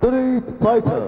Street Fighter.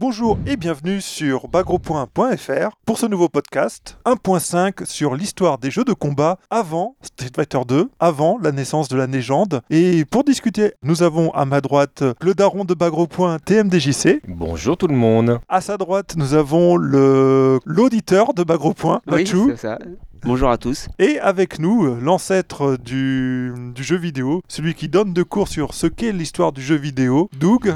Bonjour et bienvenue sur bagropoint.fr pour ce nouveau podcast 1.5 sur l'histoire des jeux de combat avant Street Fighter 2, avant la naissance de la légende. Et pour discuter, nous avons à ma droite le daron de Bagropoint TMDJC. Bonjour tout le monde. À sa droite, nous avons le l'auditeur de Bagropoint, Oui, Mathieu. c'est ça. Bonjour à tous. Et avec nous, l'ancêtre du, du jeu vidéo, celui qui donne de cours sur ce qu'est l'histoire du jeu vidéo, Doug.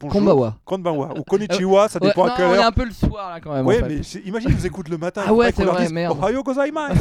Bonjour. Konbawa. Konbanwa. Ou Konnichiwa, ça Ouais, dépend non, à quelle on est heure. un peu le soir là quand même. Oui, en fait. mais imagine, ils vous écoutent le matin. Ah ouais, c'est vrai, dise, merde. Ohayo gozaimasu.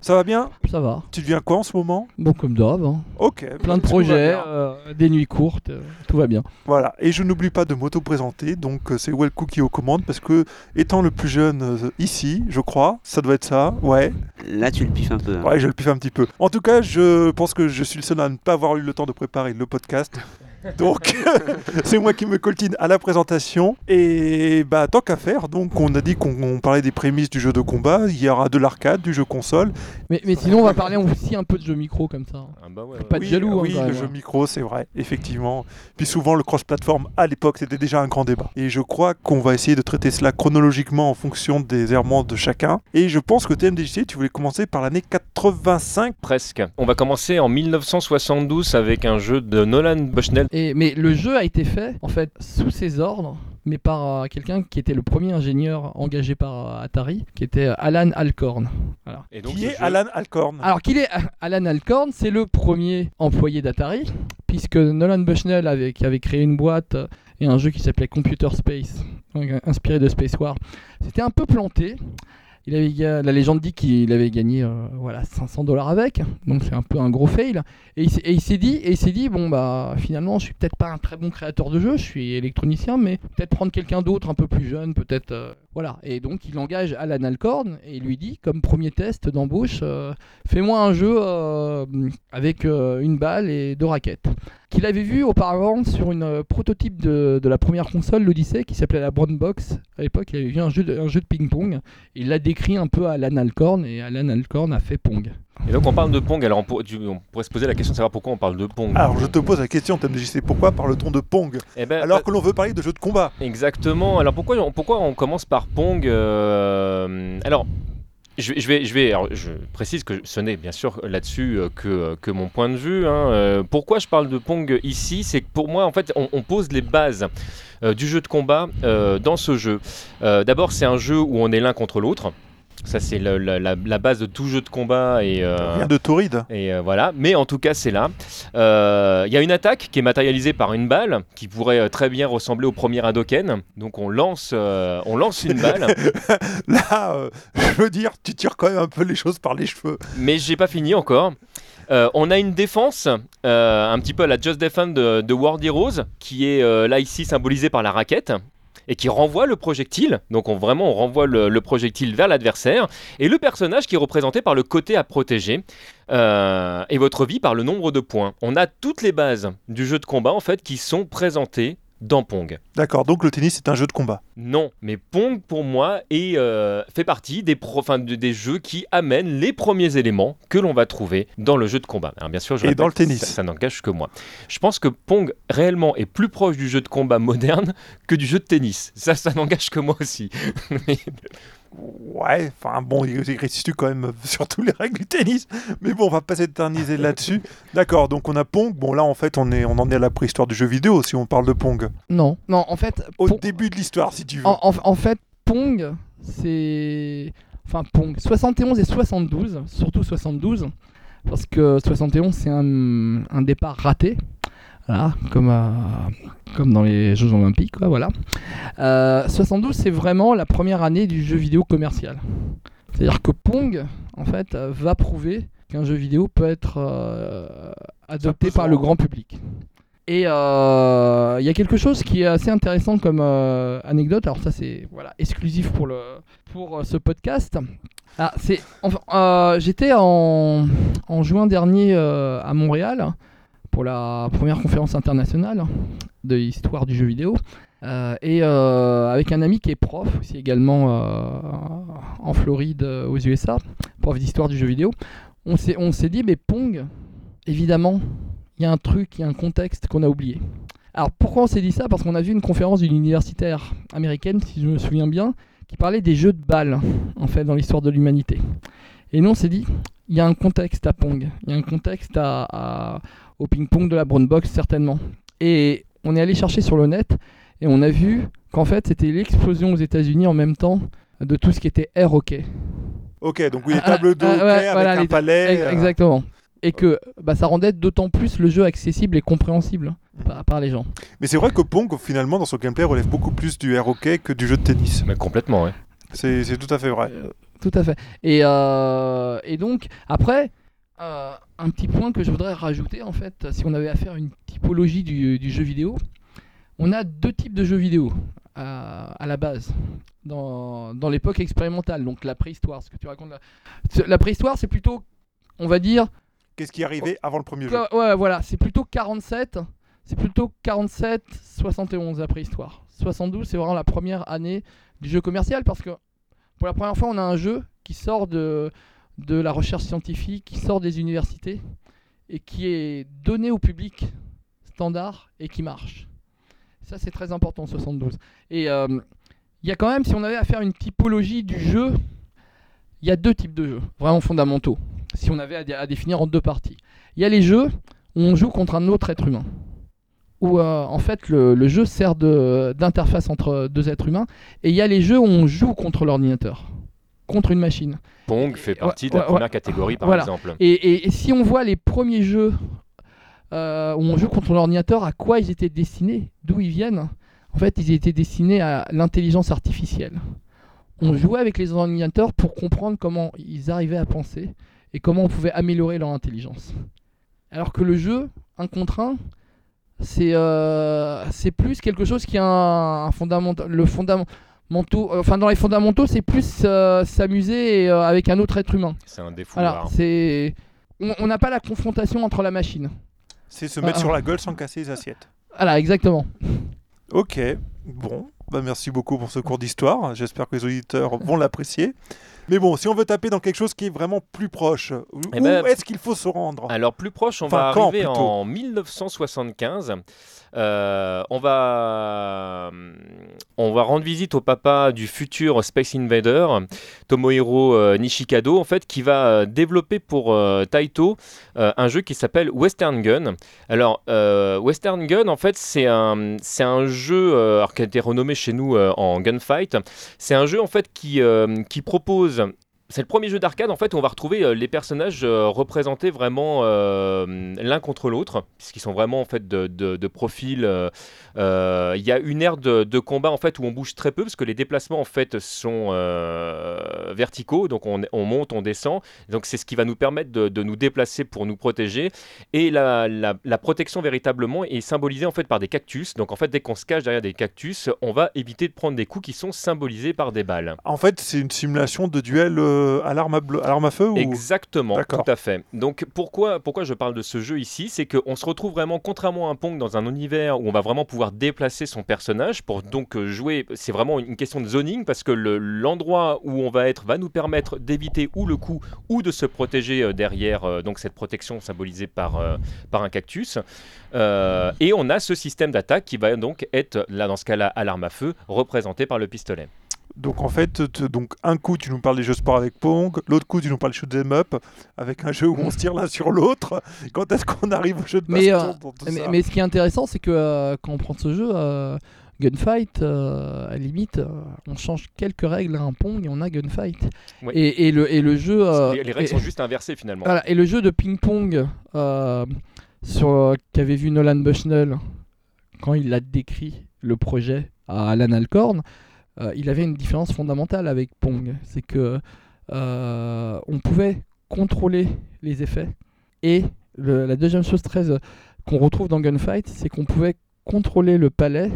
Ça va bien Ça va. Tu deviens quoi en ce moment Bon, comme d'hab. hein. Ok. Plein de va projets, euh, des nuits courtes, euh, tout va bien. Voilà. Et je n'oublie pas de m'auto-présenter. Donc, euh, c'est Wellcook qui est aux commandes parce que, étant le plus jeune euh, ici, je crois, ça doit être ça. Ouais. Là, tu le piffes un peu. hein. Ouais, je le piffe un petit peu. En tout cas, je pense que je suis le seul à ne pas avoir eu le temps de préparer le podcast. Donc, c'est moi qui me coltine à la présentation. Et bah, tant qu'à faire, donc, on a dit qu'on on parlait des prémices du jeu de combat. Il y aura de l'arcade, du jeu console. Mais, mais sinon, on va parler aussi un peu de jeux micro comme ça. Ah bah ouais, Pas de oui, jaloux, hein, Oui, le jeu micro, c'est vrai, effectivement. Puis souvent, le cross-platform, à l'époque, c'était déjà un grand débat. Et je crois qu'on va essayer de traiter cela chronologiquement en fonction des errements de chacun. Et je pense que TMDJC, tu voulais commencer par l'année 85. Presque. On va commencer en 1972 avec un jeu de Nolan Bushnell. Et, mais le jeu a été fait, en fait, sous ses ordres, mais par euh, quelqu'un qui était le premier ingénieur engagé par euh, Atari, qui était euh, Alan Alcorn. Voilà. Et qui ce est jeu- Alan Alcorn? Alors qu'il est Alan Alcorn, c'est le premier employé d'Atari, puisque Nolan Bushnell avait, qui avait créé une boîte et un jeu qui s'appelait Computer Space, donc, inspiré de Space War, c'était un peu planté. Il avait, la légende dit qu'il avait gagné euh, voilà 500 dollars avec, donc c'est un peu un gros fail. Et il, s'est- et il s'est dit, et il s'est dit bon bah finalement je suis peut-être pas un très bon créateur de jeu, je suis électronicien, mais peut-être prendre quelqu'un d'autre un peu plus jeune, peut-être euh, voilà. Et donc il engage Alan Alcorn et il lui dit comme premier test d'embauche, euh, fais-moi un jeu avec une balle et deux raquettes. Qu'il avait vu auparavant sur une euh, prototype de, de la première console, l'Odyssey, qui s'appelait la Brown Box. À l'époque, il avait vu un jeu de, un jeu de ping-pong. Il l'a décrit un peu à Alan Alcorn et Alan Alcorn a fait Pong. Et donc on parle de Pong. Alors on, pour- tu- on pourrait se poser la question de savoir pourquoi on parle de Pong. Alors, je te pose la question, TMDJC, pourquoi parle-t-on de Pong Eh ben, alors bah, que l'on veut parler de jeux de combat? Exactement. Alors pourquoi on, pourquoi on commence par Pong euh, Alors. Je, vais- je vais, je vais, alors, je précise que ce n'est bien sûr là-dessus euh, que, que mon point de vue. hein. Euh, pourquoi je parle de Pong ici, c'est que pour moi, en fait, on, on pose les bases euh, du jeu de combat euh, dans ce jeu. Euh, D'abord, c'est un jeu où on est l'un contre l'autre. Ça, c'est la, la- la base de tout jeu de combat et. euh, Rien de torride. et euh, voilà, mais en tout cas c'est là. Euh, Il y a une attaque qui est matérialisée par une balle qui pourrait euh, très bien ressembler au premier Hadoken. Donc on lance, on lance une balle, Là, je veux dire, tu tires quand même un peu les choses par les cheveux. mais j'ai pas fini encore. Euh, on a une défense, euh, un petit peu à la Just Defend de, de World Heroes, qui est euh, là ici symbolisée par la raquette et qui renvoie le projectile. Donc on, vraiment on renvoie le, le projectile vers l'adversaire et le personnage qui est représenté par le côté à protéger euh, et votre vie par le nombre de points. On a toutes les bases du jeu de combat en fait qui sont présentées dans Pong. D'accord, donc le tennis, c'est un jeu de combat. Non, mais Pong pour moi est, euh, fait partie des, pro- des jeux qui amènent les premiers éléments que l'on va trouver dans le jeu de combat. Alors bien sûr, je Et dans le tennis. ça, ça n'engage que moi. Je pense que Pong réellement est plus proche du jeu de combat moderne que du jeu de tennis. Ça, ça n'engage que moi aussi. Ouais, enfin bon, il restitue quand même surtout les règles du tennis. Mais bon, on va pas s'éterniser là-dessus. D'accord, donc on a Pong. Bon, là, en fait, on, est, on en est à la préhistoire du jeu vidéo si on parle de Pong. Non, non, en fait, Au Pong- début de l'histoire, si tu veux. en, en- en fait, Pong, c'est. Enfin, Pong, 71 et 72, surtout 72, parce que 71, c'est un, un départ raté. Voilà, comme, euh, comme dans les Jeux Olympiques, quoi, voilà. Euh, 72, c'est vraiment la première année du jeu vidéo commercial. C'est-à-dire que Pong, en fait, euh, va prouver qu'un jeu vidéo peut être euh, adopté par le grand public. Et euh, il y a quelque chose qui est assez intéressant comme euh, anecdote. Alors ça, c'est voilà exclusif pour le pour euh, ce podcast. Ah, c'est enfin, euh, j'étais en, en juin dernier euh, à Montréal pour la première conférence internationale de l'histoire du jeu vidéo. Euh, et euh, avec un ami qui est prof aussi également euh, en Floride aux USA, prof d'histoire du jeu vidéo, on s'est dit mais Pong évidemment, il y a un truc, il y a un contexte qu'on a oublié. Alors pourquoi on s'est dit ça? Parce qu'on a vu une conférence d'une universitaire américaine, si je me souviens bien, qui parlait des jeux de balles, en fait, dans l'histoire de l'humanité. Et nous, on s'est dit, il y a un contexte à Pong, il y a un contexte à, au ping-pong de la Brown Box, certainement. Et on est allé chercher sur le net, et on a vu qu'en fait, c'était l'explosion aux États-Unis en même temps de tout ce qui était air hockey. Ok, donc oui, les tables de hockey avec un palais. Euh. Exactement. Et que bah, ça rendait d'autant plus le jeu accessible et compréhensible par, par les gens. Mais c'est vrai que Pong, finalement, dans son gameplay, relève beaucoup plus du air hockey que du jeu de tennis. Mais complètement, ouais. C'est tout à fait vrai. Euh, tout à fait. Et, euh, et donc, après, un petit point que je voudrais rajouter, en fait, si on avait à faire une typologie du, du jeu vidéo, on a deux types de jeux vidéo à, à la base dans, dans l'époque expérimentale, donc la préhistoire. Ce que tu racontes là. La préhistoire, c'est plutôt, on va dire. Qu'est-ce qui est arrivé avant le premier jeu? Ouais, voilà, c'est plutôt 47. C'est plutôt 47, 71 la préhistoire. 72, c'est vraiment la première année du jeu commercial parce que pour la première fois, on a un jeu qui sort de, de la recherche scientifique, qui sort des universités et qui est donné au public standard et qui marche. Ça, c'est très important, 72. Et euh, il y a quand même, si on avait à faire une typologie du jeu, il y a deux types de jeux vraiment fondamentaux. Si on avait à, définir en deux parties. Il y a les jeux où on joue contre un autre être humain. Où euh, en fait le, jeu sert d'interface entre deux êtres humains. Et il y a les jeux où on joue contre l'ordinateur, contre une machine. Pong fait partie de la première catégorie par exemple. Et, si on voit les premiers jeux euh, où on joue contre l'ordinateur, à quoi ils étaient destinés, d'où ils viennent, en fait, ils étaient destinés à l'intelligence artificielle. On jouait avec les ordinateurs pour comprendre comment ils arrivaient à penser et comment on pouvait améliorer leur intelligence. Alors que le jeu, un contre un, c'est euh, plus quelque chose qui a un, fondamental. Le fondamentaux, enfin dans les fondamentaux, c'est plus euh, s'amuser euh, avec un autre être humain. C'est un défaut. c'est on n'a pas la confrontation entre la machine. C'est se mettre sur la gueule sans casser les assiettes. Voilà, exactement. Ok, bon, bah merci beaucoup pour ce cours d'histoire. J'espère que les auditeurs vont l'apprécier. Mais bon, si on veut taper dans quelque chose qui est vraiment plus proche, où, eh ben, est-ce qu'il faut se rendre Alors plus proche, on va arriver en 1975. Euh, on, va, on va rendre visite au papa du futur Space Invader, Tomohiro euh, Nishikado, en fait, qui va euh, développer pour Taito un jeu qui s'appelle Western Gun. Alors, Western Gun, en fait, c'est un, c'est un jeu qui a été renommé chez nous en Gunfight. C'est un jeu, en fait, qui, qui propose söyleyeceğim. C'est le premier jeu d'arcade en fait où on va retrouver euh, les personnages euh, représentés vraiment euh, l'un contre l'autre, puisqu'ils sont vraiment en fait de, profil. Il y a une aire de, combat en fait où on bouge très peu parce que les déplacements en fait sont verticaux, donc on, monte, on descend. Donc c'est ce qui va nous permettre de, nous déplacer pour nous protéger. Et la, la, protection véritablement est symbolisée en fait par des cactus. Donc en fait dès qu'on se cache derrière des cactus, on va éviter de prendre des coups qui sont symbolisés par des balles. En fait c'est une simulation de duel à l'arme à, feu Exactement, tout à fait. Donc pourquoi, pourquoi je parle de ce jeu ici? C'est qu'on se retrouve vraiment, contrairement à un Pong, dans un univers où on va vraiment pouvoir déplacer son personnage pour donc euh, jouer. C'est vraiment une question de zoning parce que l'endroit où on va être va nous permettre d'éviter ou le coup ou de se protéger euh, derrière donc cette protection symbolisée par, par un cactus. et on a ce système d'attaque qui va donc être, là dans ce cas-là, à l'arme à feu, représenté par le pistolet. Donc en fait, donc un coup tu nous parles des jeux sport avec Pong, l'autre coup tu nous parles shoot 'em up avec un jeu où on se tire l'un sur l'autre. Quand est-ce qu'on arrive au jeu de mais, euh, mais, ce qui est intéressant, c'est que euh, quand on prend ce jeu, euh, Gunfight, à la limite, on change quelques règles à un Pong et on a Gunfight. Et, le, et le jeu. les, règles sont juste inversées finalement. et le jeu de ping-pong sur qu'avait vu Nolan Bushnell quand il a décrit le projet à Alan Alcorn. Euh, il avait une différence fondamentale avec Pong. C'est que euh, on pouvait contrôler les effets. Et la deuxième chose très euh, qu'on retrouve dans Gunfight, c'est qu'on pouvait contrôler le palais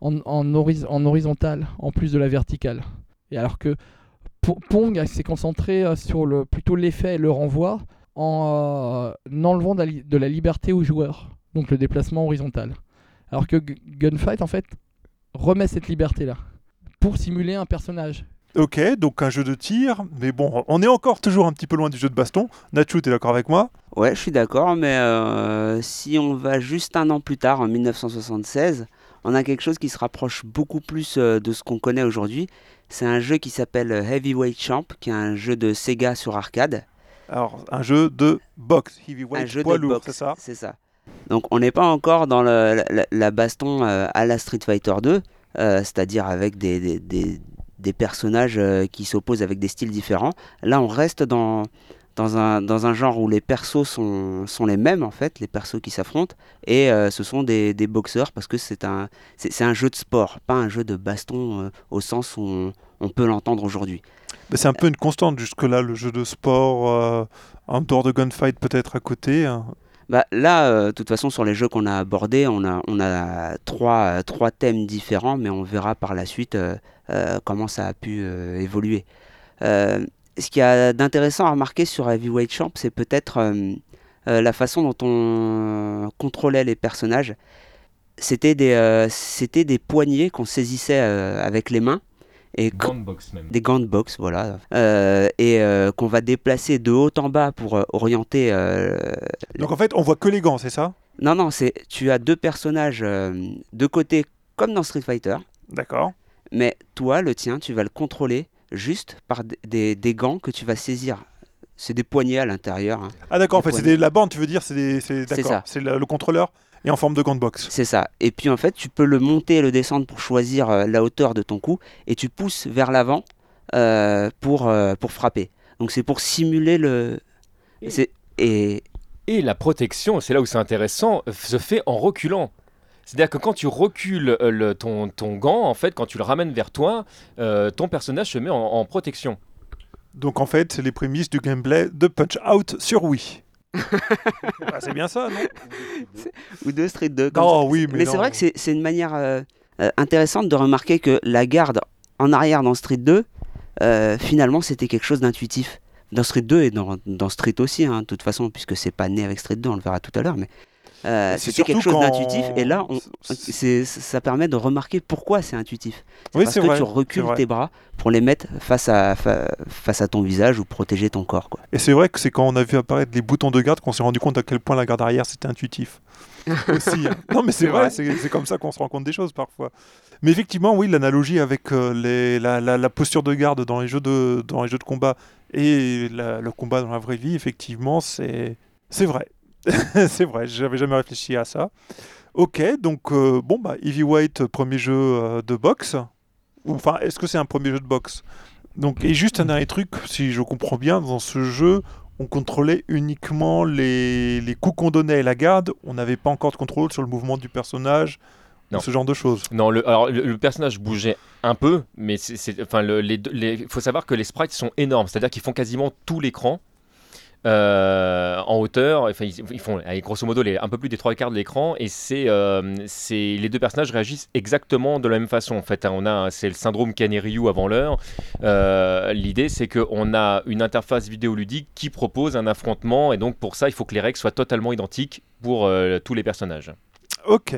en, en, horizontal en plus de la verticale. Et alors que Pong s'est concentré sur le, plutôt l'effet et le renvoi en enlevant de la, liberté aux joueurs, donc le déplacement horizontal. Alors que Gunfight en fait remet cette liberté là pour simuler un personnage. Ok, donc un jeu de tir, mais bon, on est encore toujours un petit peu loin du jeu de baston. Nacho, t'es d'accord avec moi? Ouais, je suis d'accord, mais euh, si on va juste un an plus tard, en 1976, on a quelque chose qui se rapproche beaucoup plus euh, de ce qu'on connaît aujourd'hui. C'est un jeu qui s'appelle Heavyweight Champ, qui est un jeu de Sega sur arcade. Alors, un jeu de boxe, heavyweight, un jeu poids de lourd, c'est ça? C'est ça. Donc on n'est pas encore dans le- la, la baston euh, à la Street Fighter 2, euh, c'est-à-dire avec des, des, personnages euh, qui s'opposent avec des styles différents. Là on reste dans, dans, un, dans un genre où les persos sont, sont les mêmes en fait, les persos qui s'affrontent, et euh, ce sont des, des boxeurs parce que c'est un, c'est, un jeu de sport, pas un jeu de baston euh, au sens où on, peut l'entendre aujourd'hui. C'est un peu une constante jusque-là, le jeu de sport, euh, en de gunfight peut-être à côté. hein. Bah, là, euh, de toute façon, sur les jeux qu'on a abordés, on a, euh, trois thèmes différents, mais on verra par la suite euh, comment ça a pu évoluer. Ce qu'il y a d'intéressant à remarquer sur Heavyweight Champ, c'est peut-être la façon dont on contrôlait les personnages. C'était des, poignées qu'on saisissait avec les mains. Et Gunbox même. des gants de boxe, voilà, Euh, et euh, qu'on va déplacer de haut en bas pour euh, orienter euh, Donc en fait, on voit que les gants, c'est ça? Non, non, c'est tu as deux personnages euh, de côté comme dans Street Fighter, D'accord. mais toi, le tien, tu vas le contrôler juste par des, des gants que tu vas saisir. C'est des poignets à l'intérieur. hein. Ah d'accord, en fait, c'est poignées. des- la bande, tu veux dire, c'est des- c'est ça. c'est le, le contrôleur et en forme de gants de boxe. C'est ça. Et puis en fait, tu peux le monter et le descendre pour choisir euh, la hauteur de ton coup, et tu pousses vers l'avant euh, pour, euh, pour frapper. Donc c'est pour simuler le. Et- c'est- Et Et la protection, c'est là où c'est intéressant, se fait en reculant. C'est-à-dire que quand tu recules le- ton, ton gant, en fait, quand tu le ramènes vers toi, euh, ton personnage se met en, en protection. Donc en fait, c'est les prémices du gameplay de Punch Out sur Wii. Ah, c'est bien ça, non? Ou de Street 2. comme Non, oui, mais, Mais, c'est vrai que c'est c'est une manière euh, euh, intéressante de remarquer que la garde en arrière dans Street 2, euh, finalement, c'était quelque chose d'intuitif. Dans Street 2 et dans, dans Street aussi, hein, de toute façon, puisque c'est pas né avec Street 2, on le verra tout à l'heure, mais euh, C'est quelque chose d'intuitif. Et là, on- ça permet de remarquer pourquoi c'est intuitif. C'est Oui, parce que vrai, tu recules tes bras pour les mettre face à, fa- face à ton visage ou protéger ton corps. Quoi. Et c'est vrai que c'est quand on a vu apparaître les boutons de garde qu'on s'est rendu compte à quel point la garde arrière c'était intuitif. Aussi. hein. Non, mais c'est vrai, c'est comme ça qu'on se rend compte des choses parfois. Mais effectivement, oui, l'analogie avec euh, les, la, la- la posture de garde dans les jeux de, dans les jeux de combat et la- le combat dans la vraie vie, effectivement, c'est vrai. c'est vrai, j'avais jamais réfléchi à ça. Ok, donc euh, bon, bah, Heavyweight, premier jeu euh, de boxe. Enfin, est-ce que c'est un premier jeu de boxe? Donc, et juste un dernier truc, si je comprends bien, dans ce jeu, on contrôlait uniquement les, les coups qu'on donnait à la garde. On n'avait pas encore de contrôle sur le mouvement du personnage, Non. ce genre de choses. Non, le, alors, le, le personnage bougeait un peu, mais c'est, enfin, le, les, les- faut savoir que les sprites sont énormes, c'est-à-dire qu'ils font quasiment tout l'écran. Euh, en hauteur, enfin, ils, ils font allez, grosso modo les, un peu plus des trois quarts de l'écran et c'est, euh, c'est les deux personnages réagissent exactement de la même façon. En fait, hein, on a c'est le syndrome Ken et Ryu avant l'heure. Euh, l'idée c'est qu'on a une interface vidéoludique qui propose un affrontement et donc pour ça il faut que les règles soient totalement identiques pour euh, tous les personnages. Ok.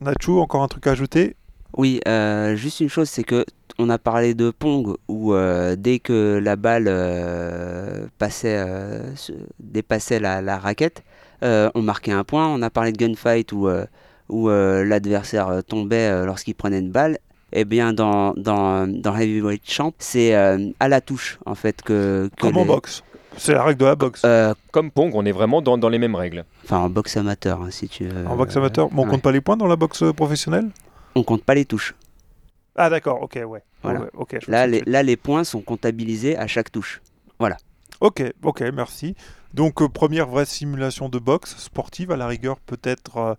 Nacho, encore un truc à ajouter? Oui, euh, juste une chose, c'est que on a parlé de Pong où euh, dès que la balle euh, passait, euh, dépassait la, la raquette, euh, on marquait un point. On a parlé de gunfight où, euh, où euh, l'adversaire tombait euh, lorsqu'il prenait une balle. Eh bien, dans, dans, dans Heavyweight Champ, c'est euh, à la touche en fait que. que Comme en boxe. C'est la règle de la boxe. euh, Comme Pong, on est vraiment dans, dans les mêmes règles. Enfin, en boxe amateur, hein, si tu veux. en boxe amateur, mais on ouais. compte pas les points dans la boxe professionnelle? On compte pas les touches. Ah d'accord, ok, ouais. Voilà. Ouais, ok, je Là les, là, les points sont comptabilisés à chaque touche. Ok, ok, merci. Donc euh, première vraie simulation de boxe sportive, à la rigueur peut-être euh,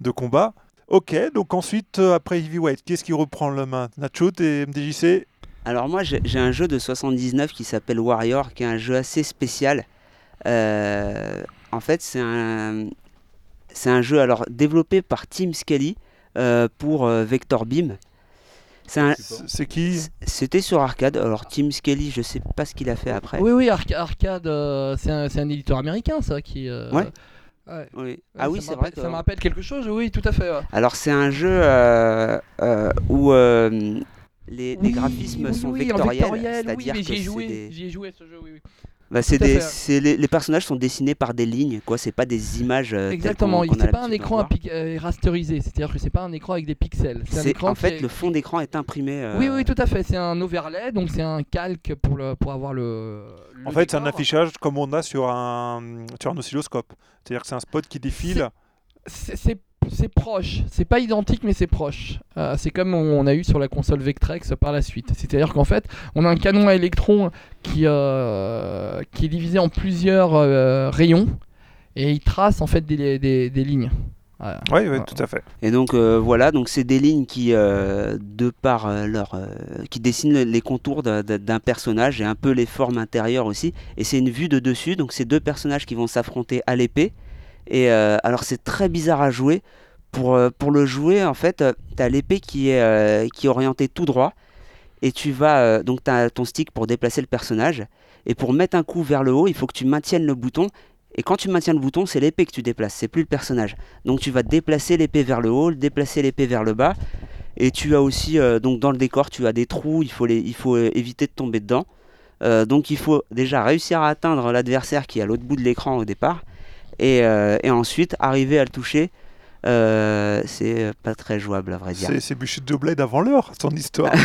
de combat. Ok, donc ensuite, euh, après Heavyweight, qu'est-ce qui reprend la main? Nacho, t'es MDJC Alors moi j'ai un jeu de 79 qui s'appelle Warrior, qui est un jeu assez spécial. Euh, en fait c'est un, un jeu alors développé par Tim euh, pour Vector Beam. C'est qui C'était sur arcade. Alors Tim Scully, je sais pas ce qu'il a fait après. Oui, oui, Arca- Arcade, euh, c'est un, éditeur américain, ça, qui. euh, Ouais. ouais. Oui. Ah oui, ça c'est me vrai que. Ça me rappelle quelque chose, oui, tout à fait. ouais. Alors c'est un jeu euh, euh, où euh, les, graphismes oui, sont vectoriels, c'est-à-dire que j'y ai des- j'y ai joué ce jeu, oui, oui. Bah, c'est des- c'est les, les personnages sont dessinés par des lignes, quoi. C'est pas des images. euh, Exactement, qu'on- il qu'on a c'est pas un écran euh, rasterisé, c'est-à-dire que c'est pas un écran avec des pixels. C'est un C'est écran en fait est- le fond d'écran est imprimé. euh, Oui, oui, tout à fait. C'est un overlay, donc c'est un calque pour, le, pour avoir le. le En fait, c'est un affichage comme on a sur un, sur un oscilloscope. C'est-à-dire que c'est un spot qui défile. C'est- C'est proche, c'est pas identique, mais c'est proche. Euh, c'est comme on a eu sur la console Vectrex par la suite. C'est-à-dire qu'en fait, on a un canon à électrons qui, euh, qui est divisé en plusieurs euh, rayons et il trace en fait des, des- des lignes. Voilà. Oui, oui, Voilà. tout à fait. Et donc euh, voilà, donc c'est des lignes qui, euh, de par leur, euh, qui dessinent le- les contours d'un personnage et un peu les formes intérieures aussi. Et c'est une vue de dessus, donc c'est deux personnages qui vont s'affronter à l'épée. Et euh, alors c'est très bizarre à jouer. Pour, euh, le jouer, en fait, tu as l'épée qui est, euh, qui orientée tout droit. Et tu vas, euh, donc tu as ton stick pour déplacer le personnage. Et pour mettre un coup vers le haut, il faut que tu maintiennes le bouton. Et quand tu maintiens le bouton, c'est l'épée que tu déplaces, c'est plus le personnage. Donc tu vas déplacer l'épée vers le haut, déplacer l'épée vers le bas. Et tu as aussi, euh, donc dans le décor, tu as des trous, il faut, il faut euh, éviter de tomber dedans. Euh, donc il faut déjà réussir à atteindre l'adversaire qui est à l'autre bout de l'écran au départ. Et, euh, et ensuite arriver à le toucher. Euh, c'est pas très jouable à vrai dire. C'est c'est Bushido Blade avant l'heure, son histoire.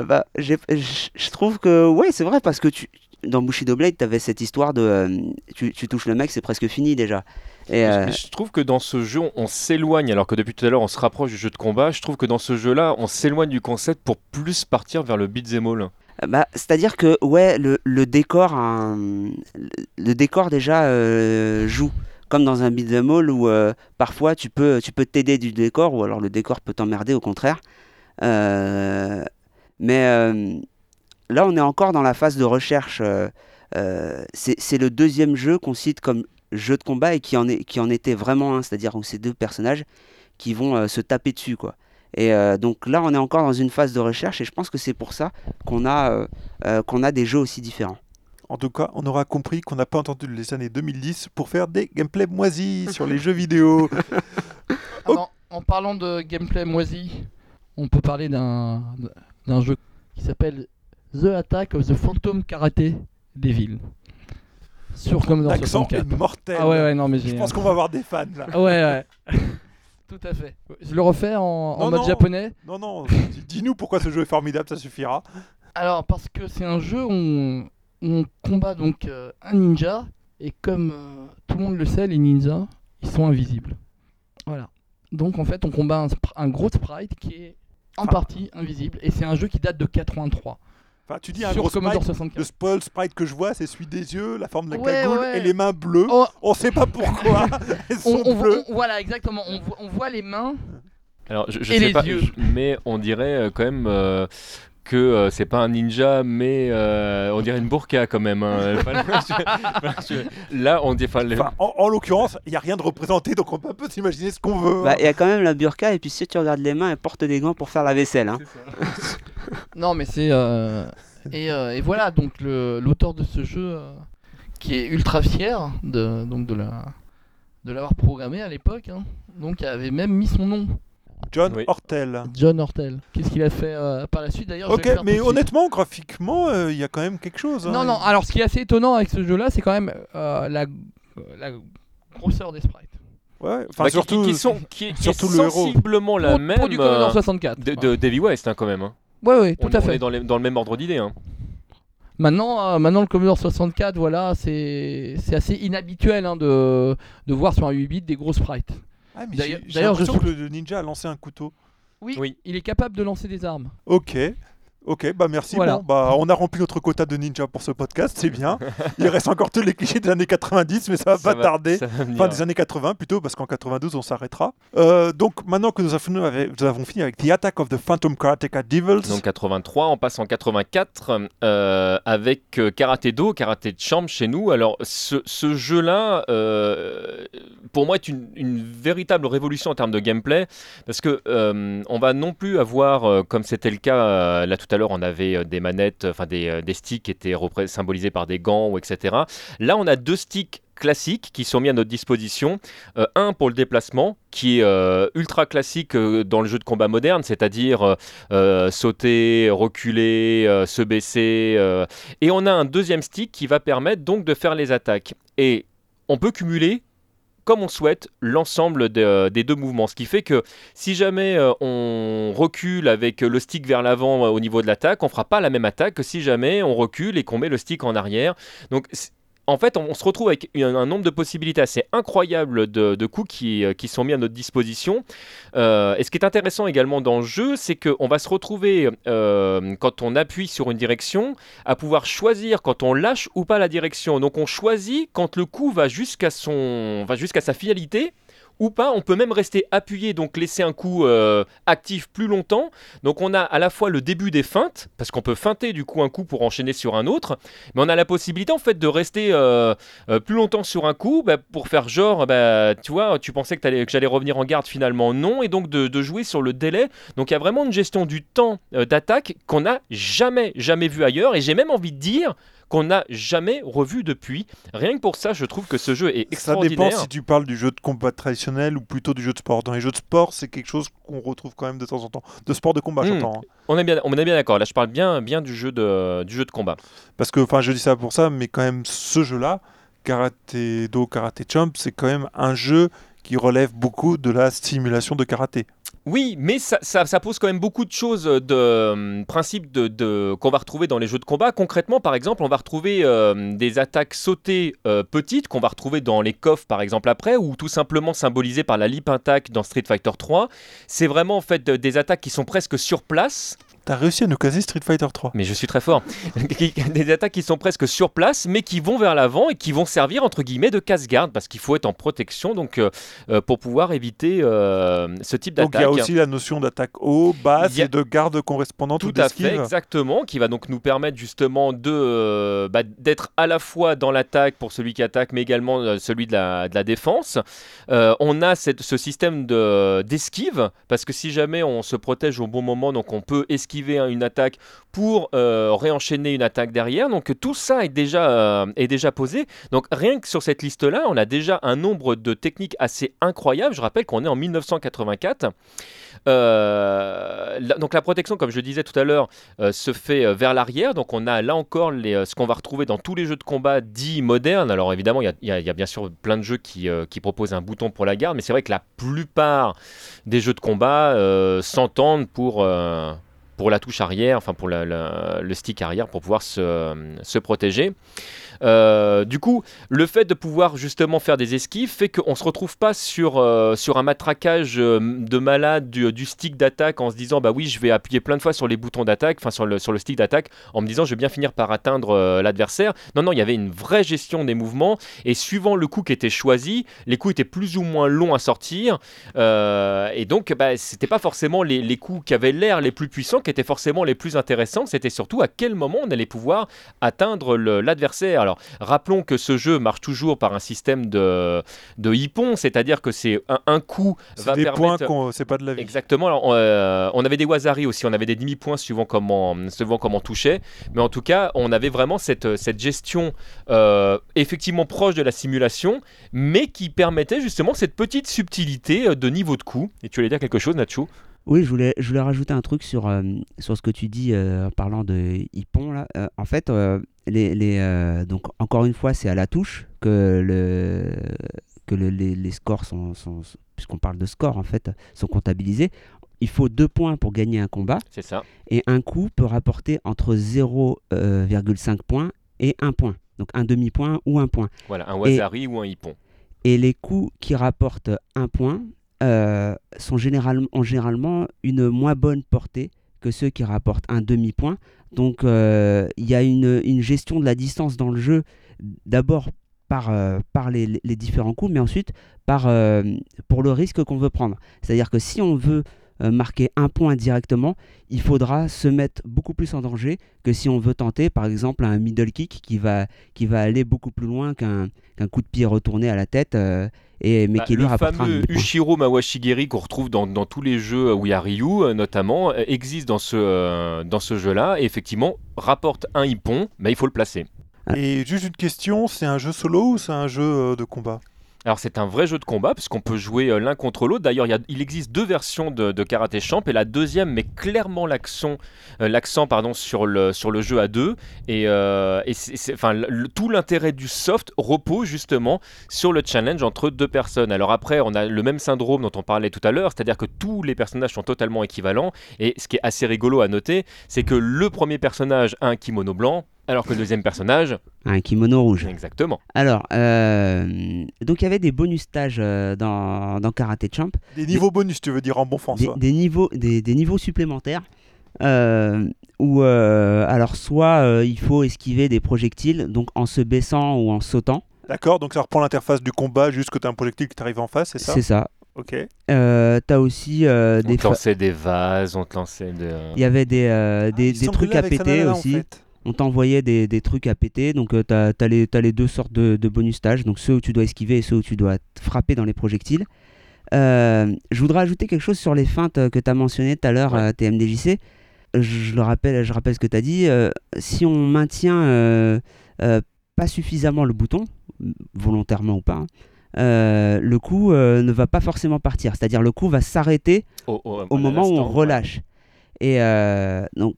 Euh, Bah, je trouve que ouais, c'est vrai parce que tu dans Bushido Blade, tu avais cette histoire de euh, tu, tu touches le mec, c'est presque fini déjà. Et euh, Je trouve que dans ce jeu, on, on s'éloigne, alors que depuis tout à l'heure, on se rapproche du jeu de combat. Je trouve que dans ce jeu-là, on s'éloigne du concept pour plus partir vers le beat'em all. Bah, c'est-à-dire que ouais, le, le décor le décor déjà euh, joue comme dans un beat'em all où euh, parfois tu peux tu peux t'aider du décor ou alors le décor peut t'emmerder au contraire. Euh, mais euh, là, on est encore dans la phase de recherche. euh, euh, c'est le deuxième jeu qu'on cite comme jeu de combat et qui en, est, qui en était vraiment un, c'est-à-dire où ces deux personnages qui vont euh, se taper dessus. quoi. Et euh, donc là, on est encore dans une phase de recherche et je pense que c'est pour ça qu'on a, euh, euh, qu'on a des jeux aussi différents. En tout cas, on aura compris qu'on n'a pas entendu les années 2010 pour faire des gameplays moisis sur les jeux vidéo. Alors, en parlant de gameplay moisi, on peut parler d'un d'un jeu qui s'appelle The Attack of the Phantom Karate Devil. Sur Commodore L'accent 64. est mortel. Ah ouais, ouais, non, mais. Je pense qu'on va avoir des fans là. Ah ouais, ouais. Tout à fait. Je le refais en, en Non, mode non. japonais. Non, non, dis- dis-nous pourquoi ce jeu est formidable, ça suffira. Alors, parce que c'est un jeu où on, où on combat donc euh, un ninja, et comme euh, tout le monde le sait, les ninjas, ils sont invisibles. Voilà. Donc, en fait, on combat un, gros sprite qui est en Ah. partie invisible, et c'est un jeu qui date de 83. Enfin, tu dis un sur gros Commodore sprite. 64. Le spoil sprite que je vois, c'est celui des yeux, la forme de la Ouais, cagoule ouais. et les mains bleues. Oh, On sait pas pourquoi. Elles on, sont on voit- bleues. on- voilà, exactement. On, voit- on voit les mains. Alors, je, je Et sais les pas, yeux. je- mais on dirait euh, quand même euh, que euh, c'est pas un ninja, mais euh, on dirait une burqa quand même. hein. Là, on dit. enfin, le- Enfin, en, en l'occurrence, il n'y a rien de représenté, donc on peut un peu s'imaginer ce qu'on veut. Bah, Il y a quand même la burqa et puis si tu regardes les mains, elles portent des gants pour faire la vaisselle. hein. Non, mais c'est. euh, Et, euh, et voilà, donc le- l'auteur de ce jeu, euh, qui est ultra fier de, donc de la de l'avoir programmé à l'époque, hein, donc avait même mis son nom, John Oui. Hortel. John Hortel. Qu'est-ce qu'il a fait euh, par la suite d'ailleurs Ok, mais honnêtement, graphiquement, euh, il y a quand même quelque chose. hein. Non, non, alors ce qui est assez étonnant avec ce jeu-là, c'est quand même euh, la, la grosseur des sprites. Ouais, enfin, bah, qui- surtout. qui, qui sont, qui, qui surtout est le héros. sensiblement la même du Commodore euh, 64. de, de Davy West hein, quand même. hein. Ouais, ouais, tout on, à on fait. est dans, les- dans le même ordre d'idée. hein. Maintenant, euh, maintenant, le Commodore 64, voilà, c'est assez inhabituel hein, de, de voir sur un 8 bits des gros sprites. Ah, mais D'ailleurs- j'ai j'ai d'ailleurs, je l'impression que le ninja a lancé un couteau. Oui, Oui. il est capable de lancer des armes. Ok. Ok, bah merci. Voilà. Bon, bah, on a rempli notre quota de ninja pour ce podcast, c'est bien. Il reste encore tous les clichés des années 90, mais ça va Ça pas tarder. va. Enfin, des années 80 plutôt, parce qu'en 92, on s'arrêtera. Euh, donc, maintenant que nous avons, fini avec, nous avons fini avec The Attack of the Phantom Karateka Devils, Donc 83, on passe en 84 euh, avec euh, Karate Do, Karaté de chambre chez nous. Alors ce, ce jeu-là, euh, pour moi, est une, une véritable révolution en termes de gameplay parce que euh, on va non plus avoir, comme c'était le cas euh, là tout à l'heure, on avait euh, des manettes, enfin des, euh, des sticks qui étaient symbolisés par des gants ou etc. Là, on a deux sticks classiques qui sont mis à notre disposition. Euh, un pour le déplacement, qui est ultra classique dans le jeu de combat moderne, c'est-à-dire sauter, reculer, se baisser. et on a un deuxième stick qui va permettre donc de faire les attaques. Et on peut cumuler comme on souhaite l'ensemble des deux mouvements. Ce qui fait que si jamais on recule avec le stick vers l'avant au niveau de l'attaque, on fera pas la même attaque que si jamais on recule et qu'on met le stick en arrière. Donc en fait, on, se retrouve avec un, nombre de possibilités assez incroyables de, coups euh, qui, sont mis à notre disposition. Euh, et ce qui est intéressant également dans le jeu, c'est qu'on va se retrouver, euh, quand on appuie sur une direction, à pouvoir choisir quand on lâche ou pas la direction. Donc on choisit quand le coup va jusqu'à son, va jusqu'à sa finalité ou pas. On peut même rester appuyé, donc laisser un coup euh, actif plus longtemps. Donc on a à la fois le début des feintes, parce qu'on peut feinter du coup un coup pour enchaîner sur un autre, mais on a la possibilité en fait de rester euh, euh, plus longtemps sur un coup bah, pour faire genre, bah, tu vois, tu pensais que, j'allais revenir en garde, finalement non, et donc de, de, jouer sur le délai. Donc il y a vraiment une gestion du temps d'attaque qu'on n'a jamais, jamais vu ailleurs, et j'ai même envie de dire qu'on n'a jamais revu depuis. Rien que pour ça, je trouve que ce jeu est extraordinaire. Ça dépend si tu parles du jeu de combat traditionnel ou plutôt du jeu de sport. Dans les jeux de sport, c'est quelque chose qu'on retrouve quand même de temps en temps. De sport de combat, hmm. j'entends. Hein. On est bien, on est bien d'accord. Là, je parle bien, bien du jeu de, du jeu de combat. Parce que, enfin, je dis ça pour ça, mais quand même, ce jeu-là, Karate Do, Karate Champ, c'est quand même un jeu qui relève beaucoup de la simulation de karaté. Oui, mais ça, pose quand même beaucoup de choses de euh, principes de, qu'on va retrouver dans les jeux de combat. Concrètement, par exemple, on va retrouver euh, des attaques sautées euh, petites qu'on va retrouver dans les coffres, par exemple, après, ou tout simplement symbolisées par la lip attack dans Street Fighter 3. C'est vraiment en fait des attaques qui sont presque sur place T'as réussi à nous caser Street Fighter 3. Mais je suis très fort. des attaques qui sont presque sur place, mais qui vont vers l'avant et qui vont servir entre guillemets de casse-garde parce qu'il faut être en protection donc euh, euh, pour pouvoir éviter euh, ce type d'attaque. Donc il y a aussi la notion d'attaque haut, basse et de garde correspondante. Tout à fait, exactement, qui va donc nous permettre justement de bah, d'être à la fois dans l'attaque pour celui qui attaque, mais également celui de la, de la défense. on a cette, ce système d'esquive parce que si jamais on se protège au bon moment, donc on peut esquiver une attaque pour euh, réenchaîner une attaque derrière. Donc tout ça est déjà, euh, est déjà posé. Donc rien que sur cette liste-là, on a déjà un nombre de techniques assez incroyables. Je rappelle qu'on est en 1984. Euh, donc la protection, comme je disais tout à l'heure, se fait vers l'arrière. Donc on a là encore ce qu'on va retrouver dans tous les jeux de combat dits modernes. Alors évidemment, il y, a bien sûr plein de jeux qui, proposent un bouton pour la garde, mais c'est vrai que la plupart des jeux de combat s'entendent pour pour la touche arrière, enfin pour le stick arrière pour pouvoir se, se protéger. Euh, du coup, le fait de pouvoir justement faire des esquives fait qu'on ne se retrouve pas sur, euh, sur un matraquage euh, de malade du, stick d'attaque en se disant bah oui, je vais appuyer plein de fois sur les boutons d'attaque, enfin sur le, sur le stick d'attaque, en me disant je vais bien finir par atteindre l'adversaire. Non, non, il y avait une vraie gestion des mouvements et suivant le coup qui était choisi, les coups étaient plus ou moins longs à sortir et donc bah, c'était pas forcément les, les coups qui avaient l'air les plus puissants qui étaient forcément les plus intéressants, c'était surtout à quel moment on allait pouvoir atteindre l'adversaire. Alors, rappelons que ce jeu marche toujours par un système de, de hippon, c'est-à-dire que c'est un, coup va des points, c'est pas de la vie. Exactement. Euh, on, avait des wasari aussi, on avait des demi-points suivant comment, suivant comment on touchait, mais en tout cas, on avait vraiment cette, cette gestion euh, effectivement proche de la simulation, mais qui permettait justement cette petite subtilité euh, de niveau de coup. Et tu allais dire quelque chose, Nacho? Oui, je voulais, je voulais rajouter un truc sur, euh, sur ce que tu dis euh, en parlant de Hippon. Là. Euh, en fait, les, les donc, encore une fois, c'est à la touche que, le, que le, les, les, scores sont, sont puisqu'on parle de scores en fait, sont comptabilisés. Il faut deux points pour gagner un combat. C'est ça. Et un coup peut rapporter entre 0,5 points et 1 point. Donc un demi-point ou un point. Voilà, un Wazari ou un Hippon. Et les coups qui rapportent un point euh, sont généralement, ont généralement une moins bonne portée que ceux qui rapportent un demi-point. Donc euh, il y a une, gestion de la distance dans le jeu, d'abord par, euh, les, différents coups, mais ensuite par, pour le risque qu'on veut prendre. C'est-à-dire que si on veut marquer un point directement, il faudra se mettre beaucoup plus en danger que si on veut tenter par exemple un middle kick qui va, qui va aller beaucoup plus loin qu'un coup de pied retourné à la tête et, mais bah, qui le fameux Ushiro Mawashigiri qu'on retrouve dans, dans, tous les jeux où il y a Ryu euh, notamment euh, existe dans ce, euh, dans ce jeu là et effectivement rapporte un hippon mais il faut le placer. Ah. Et juste une question, c'est un jeu solo ou c'est un jeu euh, de combat? Alors c'est un vrai jeu de combat puisqu'on peut jouer euh, l'un contre l'autre. D'ailleurs, il, existe deux versions de, Karate Champ et la deuxième met clairement l'accent, euh, sur le jeu à deux. Et, euh, c'est- tout l'intérêt du soft repose justement sur le challenge entre deux personnes. Alors après, on a le même syndrome dont on parlait tout à l'heure, c'est-à-dire que tous les personnages sont totalement équivalents. Et ce qui est assez rigolo à noter, c'est que le premier personnage a un kimono blanc. Alors que le deuxième personnage, Un kimono rouge. exactement. Alors, euh, donc il y avait des bonus stages euh, dans, dans Karate Champ, Des niveaux bonus, tu veux dire en bon des, François des niveaux, des, des niveaux supplémentaires. euh, où euh, alors soit euh, il faut esquiver des projectiles donc en se baissant ou en sautant D'accord, donc ça reprend l'interface du combat jusque tu as un projectile qui t'arrive en face, c'est ça? C'est ça Ok. Euh, t'as aussi euh, On des te lançait des vases, on te lançait de... il y avait des, euh, des, Ah, des semble trucs à péter en aussi fait. On t'envoyait des, des trucs à péter donc euh, t'as as les, les deux sortes de, de bonus stages donc ceux où tu dois esquiver et ceux où tu dois frapper dans les projectiles Euh, je voudrais ajouter quelque chose sur les feintes euh, que tu as mentionné tout à l'heure Ouais. euh, TMDJC je le rappelle je rappelle ce que tu as dit euh, si on maintient pas suffisamment le bouton volontairement ou pas hein, euh, le coup euh, ne va pas forcément partir c'est à dire le coup va s'arrêter au, au- au à moment où on ouais. relâche. Et euh, donc,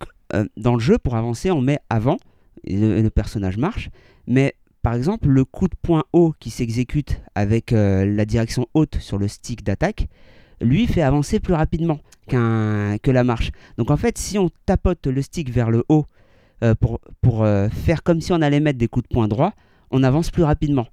dans le jeu, pour avancer, on met avant, et le, et le personnage marche. Mais par exemple, le coup de poing haut qui s'exécute avec euh, la direction haute sur le stick d'attaque, lui fait avancer plus rapidement qu'un que la marche. Donc en fait, si on tapote le stick vers le haut euh, pour, pour euh, faire comme si on allait mettre des coups de poing droit, on avance plus rapidement.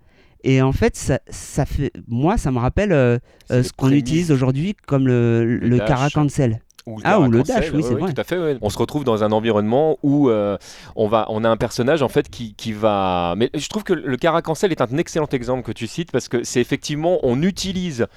Et en fait, ça, ça fait, moi, ça me rappelle euh, euh, ce qu'on utilise aujourd'hui comme le, Le cancel. Ou Ah, ou le Cancel, dash, oui, c'est vrai. Tout à fait. ouais. On se retrouve dans un environnement où euh, on va, on a un personnage en fait qui, qui va. Mais je trouve que le Caracancel est un excellent exemple que tu cites parce que c'est effectivement on utilise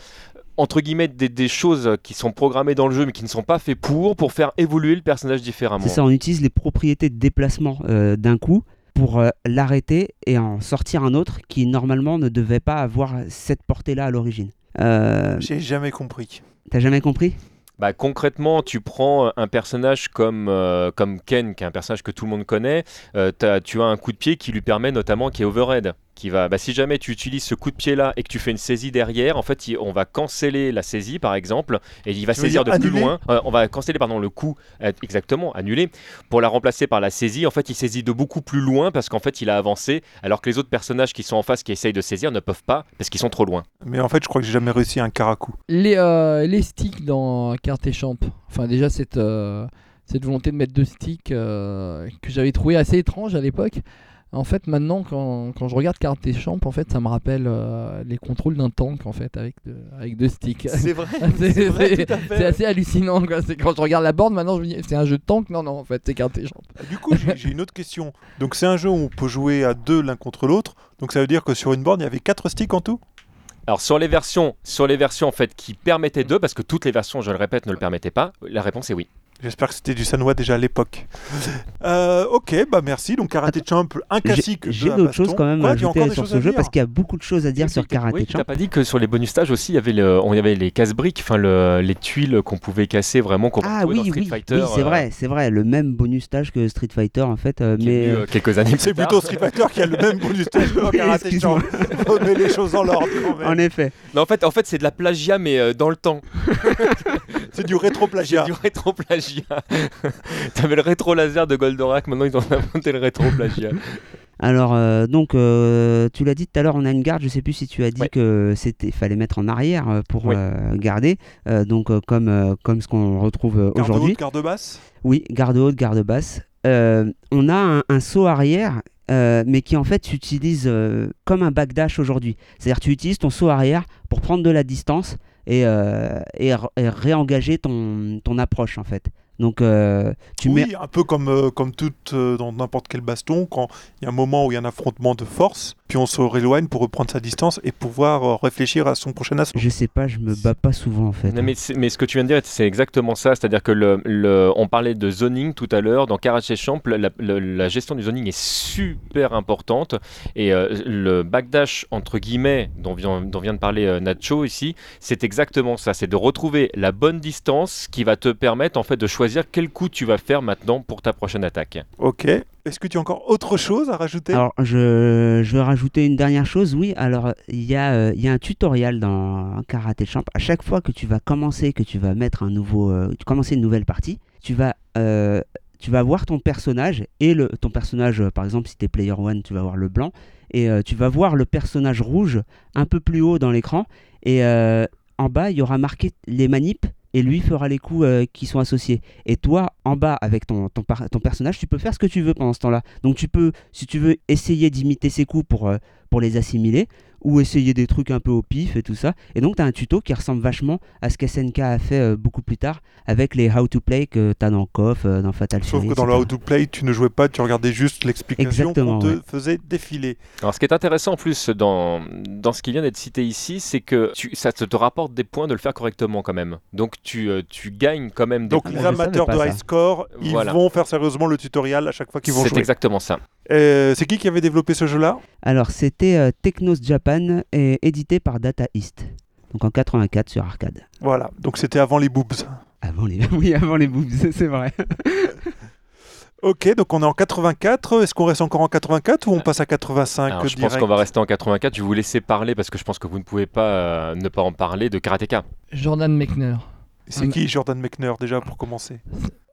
entre guillemets des, des choses qui sont programmées dans le jeu mais qui ne sont pas faites pour pour faire évoluer le personnage différemment. C'est ça, on utilise les propriétés de déplacement euh, d'un coup pour euh, l'arrêter et en sortir un autre qui normalement ne devait pas avoir cette portée-là à l'origine. Euh, J'ai jamais compris. T'as jamais compris? Bah, concrètement, tu prends un personnage comme, euh, comme Ken, qui est un personnage que tout le monde connaît, euh, tu as un coup de pied qui lui permet notamment, qui est overhead. Qui va, bah, si jamais tu utilises ce coup de pied là et que tu fais une saisie derrière, en fait, il- on va canceller la saisie par exemple, et il va Tu saisir de plus loin. Euh, on va canceller pardon le coup, euh, exactement, annuler, pour la remplacer par la saisie. En fait, il saisit de beaucoup plus loin parce qu'en fait, il a avancé, alors que les autres personnages qui sont en face qui essayent de saisir ne peuvent pas parce qu'ils sont trop loin. Mais en fait, je crois que j'ai jamais réussi un caracu. Les, euh, les sticks dans Carte et Champ, enfin déjà cette, euh, cette volonté de mettre deux sticks euh, que j'avais trouvé assez étrange à l'époque. En fait, maintenant, quand, quand je regarde Carte et Champ, en fait, ça me rappelle euh, les contrôles d'un tank en fait avec, deux- avec deux sticks. C'est vrai. C'est- assez hallucinant. quoi. C'est Quand je regarde la borne, maintenant, je me dis, c'est un jeu de tank? Non, non, en fait, c'est Carte et Champ. Du coup, j'ai j'ai une autre question. Donc, c'est un jeu où on peut jouer à deux l'un contre l'autre. Donc, ça veut dire que sur une borne, il y avait quatre sticks en tout? Alors sur les versions, sur les versions en fait qui permettaient deux, parce que toutes les versions, je le répète, ne le permettaient pas. La réponse est oui. J'espère que c'était du Sanois déjà à l'époque. Euh, ok, bah merci. Donc, Karate Champ, un classique. j'ai d'autres choses quand même Quoi, à ajouter sur ce jeu parce qu'il y a beaucoup de choses à dire sur Karate Oui, tu Champ. n'as pas dit que sur les bonus stages aussi, il y avait, le, on y avait les casse-briques, enfin le- les tuiles qu'on pouvait casser vraiment qu'on Ah oui, dans Street oui, Fighter. oui c'est euh, vrai, c'est vrai, le même bonus stage que Street Fighter en fait, euh, mais euh, quelques années C'est plutôt Street Fighter qui a le même bonus stage que Oui, Karate Champ. Faut mettre les choses en ordre quand même. en effet. Non, en fait, en fait c'est de la plagiat, mais dans le temps. C'est du rétro-plagiat. Du rétro-plagiat. T'avais le rétro-laser de Goldorak, maintenant ils ont inventé le rétro-plagiat. Alors euh, donc euh, tu l'as dit tout à l'heure, on a une garde. Je sais plus si tu as dit Ouais. que c'était fallait mettre en arrière euh, pour Oui. euh, garder. Euh, donc comme euh, comme ce qu'on retrouve euh, Garde aujourd'hui. haute, garde basse? Oui, garde haute, garde basse. Euh, on a un, un saut arrière, euh, mais qui en fait s'utilise euh, comme un backdash aujourd'hui. C'est-à-dire tu utilises ton saut arrière pour prendre de la distance et, euh, et, réengager ton, ton approche en fait. Donc euh, tu oui, mets un peu comme, euh, comme tout euh, dans n'importe quel baston, quand il y a un moment où il y a un affrontement de force, puis on se rééloigne pour reprendre sa distance et pouvoir euh, réfléchir à son prochain assaut. je sais pas, je me bats pas souvent en fait. Non, mais, mais ce que tu viens de dire, c'est exactement ça. C'est-à-dire que le, le- on parlait de zoning tout à l'heure. Dans Karate Champ, la, la- la gestion du zoning est super importante. Et euh, le backdash, entre guillemets, dont vient, dont vient de parler euh, Nacho ici, c'est exactement ça. C'est de retrouver la bonne distance qui va te permettre en fait de choisir quel coup tu vas faire maintenant pour ta prochaine attaque. Ok. Est-ce que tu as encore autre chose à rajouter? Alors, je, je veux rajouter une dernière chose. Oui, alors, il y, a, euh, il y a un tutoriel dans Karate Champ. À chaque fois que tu vas commencer, que tu vas mettre un nouveau, euh, commencer une nouvelle partie, tu vas, euh, tu vas voir ton personnage et le, ton personnage, par exemple, si tu es player one, tu vas voir le blanc et tu vas voir le personnage rouge un peu plus haut dans l'écran et en bas, il y aura marqué les manips et lui fera les coups euh, qui sont associés. Et toi, en bas, avec ton, personnage, tu peux faire ce que tu veux pendant ce temps-là. Donc tu peux, si tu veux, essayer d'imiter ses coups pour, euh, pour les assimiler, ou essayer des trucs un peu au pif et tout ça. Et donc tu as un tuto qui ressemble vachement à ce qu'SNK a fait euh, beaucoup plus tard, avec les how to play que tu as dans KOF, euh, dans Fatal Sauf Fury, que dans le. How to Play, tu ne jouais pas, tu regardais juste l'explication qu'on te ouais. faisait défiler. Alors, ce qui est intéressant en plus dans, dans ce qui vient d'être cité ici, c'est que tu, ça te, te rapporte des points de le faire correctement quand même. Donc, tu, euh, tu gagnes quand même des Donc points. les amateurs pas de ça. high score, ils Voilà. vont faire sérieusement le tutoriel à chaque fois qu'ils vont C'est jouer. exactement ça. Euh, c'est qui qui avait développé ce jeu-là? Alors c'était euh, Technos Japan et édité par Data East. Donc en 84 sur arcade. Voilà, donc c'était avant les boobs. Avant les, oui, avant les boobs, c'est vrai. Ok, donc on est en 84. Est-ce qu'on reste encore en 84 ou on passe à 85 Alors, je direct? pense qu'on va rester en 84. Je vais vous laisser parler parce que je pense que vous ne pouvez pas euh, ne pas en parler de Karateka. Jordan Mechner. C'est qui Jordan Mechner déjà pour commencer?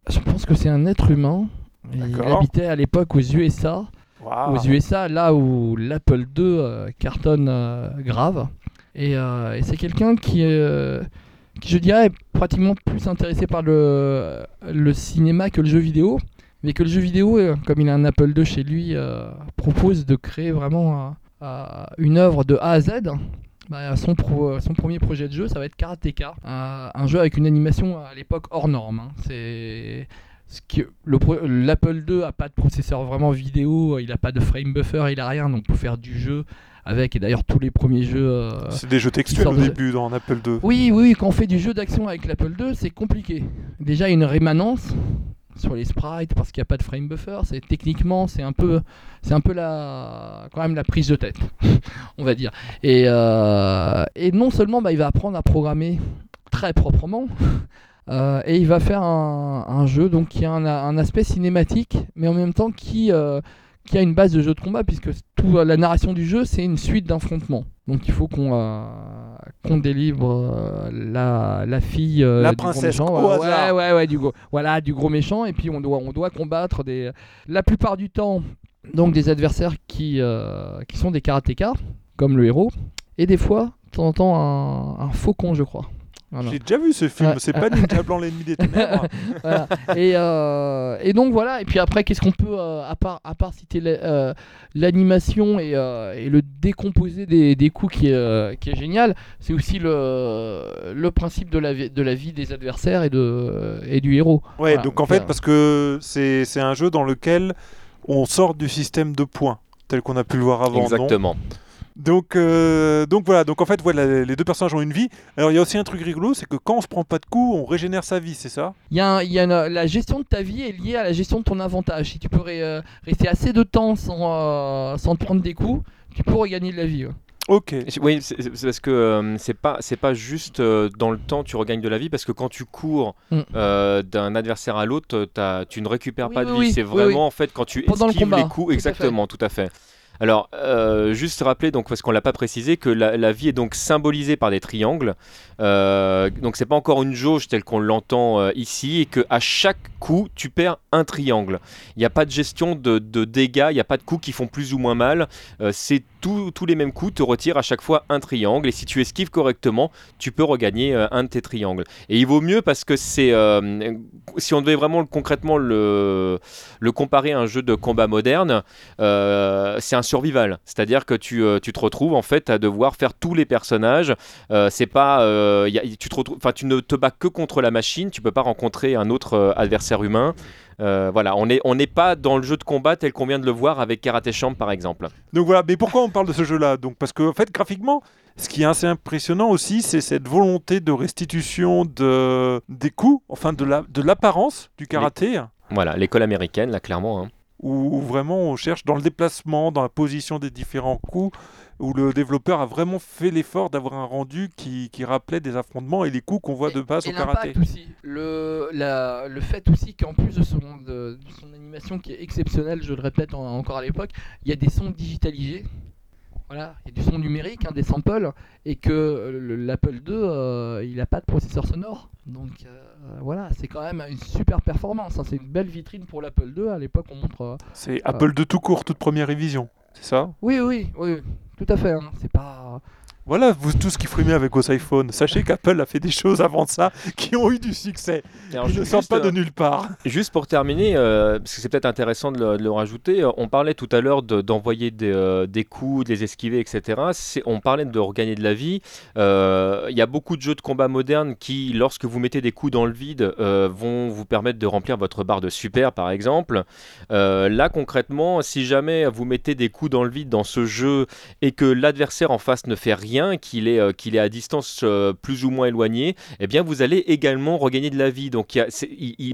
Je pense que c'est un être humain. Il habitait à l'époque aux USA. Aux USA, là où l'Apple II euh, cartonne euh, grave. Et, euh, et c'est quelqu'un qui, euh, qui, je dirais, est pratiquement plus intéressé par le, le cinéma que le jeu vidéo. Mais que le jeu vidéo, euh, comme il a un Apple II chez lui, euh, propose de créer vraiment euh, euh, une œuvre de A à Z. Bah, son, pro- son premier projet de jeu, ça va être Karateka, un, un jeu avec une animation à l'époque hors norme. hein. C'est l'Apple II a pas de processeur vraiment vidéo, il a pas de frame buffer, il a rien, donc pour faire du jeu avec, et d'ailleurs tous les premiers jeux... euh, C'est des jeux textuels au de- début dans Apple II. Oui, oui, quand on fait du jeu d'action avec l'Apple II, c'est compliqué. Déjà, une rémanence sur les sprites parce qu'il n'y a pas de frame buffer. C'est techniquement, c'est un peu, c'est un peu la, quand même la prise de tête, on va dire. Et, euh, et non seulement, bah, il va apprendre à programmer très proprement. Euh, et il va faire un, un jeu donc qui a un, un aspect cinématique, mais en même temps qui, euh, qui a une base de jeu de combat, puisque tout, la narration du jeu, c'est une suite d'affrontements. Donc il faut qu'on euh, délivre euh, la, la fille euh, La du gros princesse, méchant. au ouais, ouais, ouais, du gros, voilà, du gros méchant. Et puis on doit, on doit combattre des, la plupart du temps donc des adversaires qui, euh, qui sont des karatékas, comme le héros. Et des fois, de temps en temps, un, un faucon, je crois. Voilà. J'ai déjà vu ce film, Ouais. c'est pas Ninja Blanc l'ennemi des ténèbres. Voilà. et, euh, et donc voilà, et puis après, qu'est-ce qu'on peut, euh, à, part, à part citer euh, l'animation et, euh, et le décomposé des, des coups qui est, euh, qui est génial, c'est aussi le, le principe de la, vie, de la vie des adversaires et, de, et du héros. Ouais, Voilà, donc en fait, parce que c'est un jeu dans lequel on sort du système de points, tel qu'on a pu le voir avant. non? Exactement. Donc, euh, donc voilà, donc en fait, voilà, les deux personnages ont une vie. Alors il y a aussi un truc rigolo, c'est que quand on se prend pas de coups, on régénère sa vie, c'est ça? Il y a, un- il y a une- la gestion de ta vie est liée à la gestion de ton avantage. Si tu peux ré- euh, rester assez de temps sans, euh, sans te prendre des coups, tu peux regagner de la vie. ouais. Ok. Oui, c'est parce que euh, c'est pas c'est pas juste euh, dans le temps tu regagnes de la vie parce que quand tu cours Mm. euh, d'un adversaire à l'autre, tu ne récupères Oui, pas de vie. oui, c'est oui, vraiment oui. en fait quand tu Pendant le esquives combat, les tout coups. à. Exactement, tout à fait. Alors, euh, juste rappeler, donc, parce qu'on l'a pas précisé, que la, vie est donc symbolisée par des triangles. Euh, donc, c'est pas encore une jauge telle qu'on l'entend euh, ici, et que à chaque coup, tu perds un triangle. Il n'y a pas de gestion de, de dégâts, il n'y a pas de coups qui font plus ou moins mal. Euh, c'est tous les mêmes coups te retirent à chaque fois un triangle, et si tu esquives correctement, tu peux regagner euh, un de tes triangles. Et il vaut mieux parce que c'est, euh, si on devait vraiment concrètement le, comparer à un jeu de combat moderne, euh, c'est un survival. C'est-à-dire que tu, te retrouves en fait à devoir faire tous les personnages. C'est pas, tu tu ne te bats que contre la machine. Tu peux pas rencontrer un autre adversaire humain. Euh, voilà, on n'est on n'est pas dans le jeu de combat tel qu'on vient de le voir avec Karate Champ par exemple. Donc voilà, mais pourquoi on parle de ce jeu-là Donc? Parce que en fait, graphiquement, ce qui est assez impressionnant aussi, c'est cette volonté de restitution de des coups, enfin de la de l'apparence du karaté, Voilà, l'école américaine là clairement. hein. où, où vraiment on cherche dans le déplacement, dans la position des différents coups, où le développeur a vraiment fait l'effort d'avoir un rendu qui, qui rappelait des affrontements et les coups qu'on voit de base et au karaté. aussi. Le, la- le fait aussi qu'en plus de son, de, de son animation qui est exceptionnelle, je le répète en- encore à l'époque, il y a des sons digitalisés. Voilà, il y a du son numérique, hein, des samples, et que euh, le- l'Apple II, euh, il n'a pas de processeur sonore. Donc euh, voilà, c'est quand même une super performance. hein. C'est une belle vitrine pour l'Apple II. À l'époque, on montre. euh, C'est Apple de tout court, toute première révision. C'est ça? Oui, oui, oui, tout à fait. hein. C'est pas. Voilà, vous tous qui frimez avec vos iPhones, sachez qu'Apple a fait des choses avant ça qui ont eu du succès. Alors, Ils ne sortent pas euh, de nulle part. Juste pour terminer, euh, parce que c'est peut-être intéressant de le, de le rajouter, euh, on parlait tout à l'heure de- d'envoyer des, euh, des coups, de les esquiver, etc. On parlait de regagner de la vie. Euh, Il y a beaucoup de jeux de combat modernes qui, lorsque vous mettez des coups dans le vide, euh, vont vous permettre de remplir votre barre de super, par exemple. Euh, là, concrètement, si jamais vous mettez des coups dans le vide dans ce jeu et que l'adversaire en face ne fait rien, qu'il est, euh, qu'il est à distance euh, plus ou moins éloignée, eh bien, vous allez également regagner de la vie. Donc,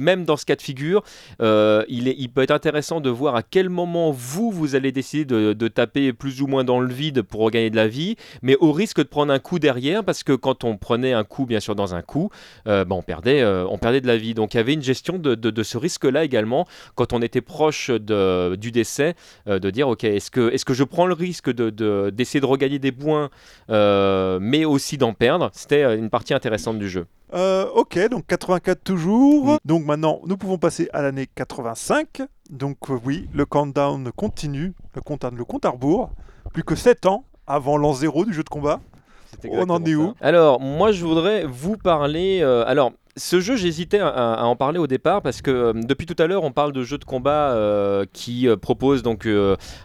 même dans ce cas de figure, euh, il, est, il peut être intéressant de voir à quel moment vous, vous allez décider de, taper plus ou moins dans le vide pour regagner de la vie, mais au risque de prendre un coup derrière, parce que quand on prenait un coup, bien sûr, dans un coup, euh, ben, on, perdait, on perdait de la vie. Donc, il y avait une gestion de, ce risque-là également, quand on était proche de- du décès, de dire, OK, est-ce que, est que je prends le risque de- de- d'essayer de, regagner des points, mais aussi d'en perdre C'était euh, une partie intéressante du jeu. Euh, ok, donc 84 toujours. Mm. Donc maintenant, nous pouvons passer à l'année 85. Donc euh, oui, le countdown continue, le compte à, le compte à rebours. Plus que 7 ans avant l'an zéro du jeu de combat. On en est où? Ça. Alors, moi, je voudrais vous parler. euh, alors, ce jeu, j'hésitais à, à en parler au départ parce que euh, depuis tout à l'heure, on parle de jeux de combat euh, qui euh, proposent donc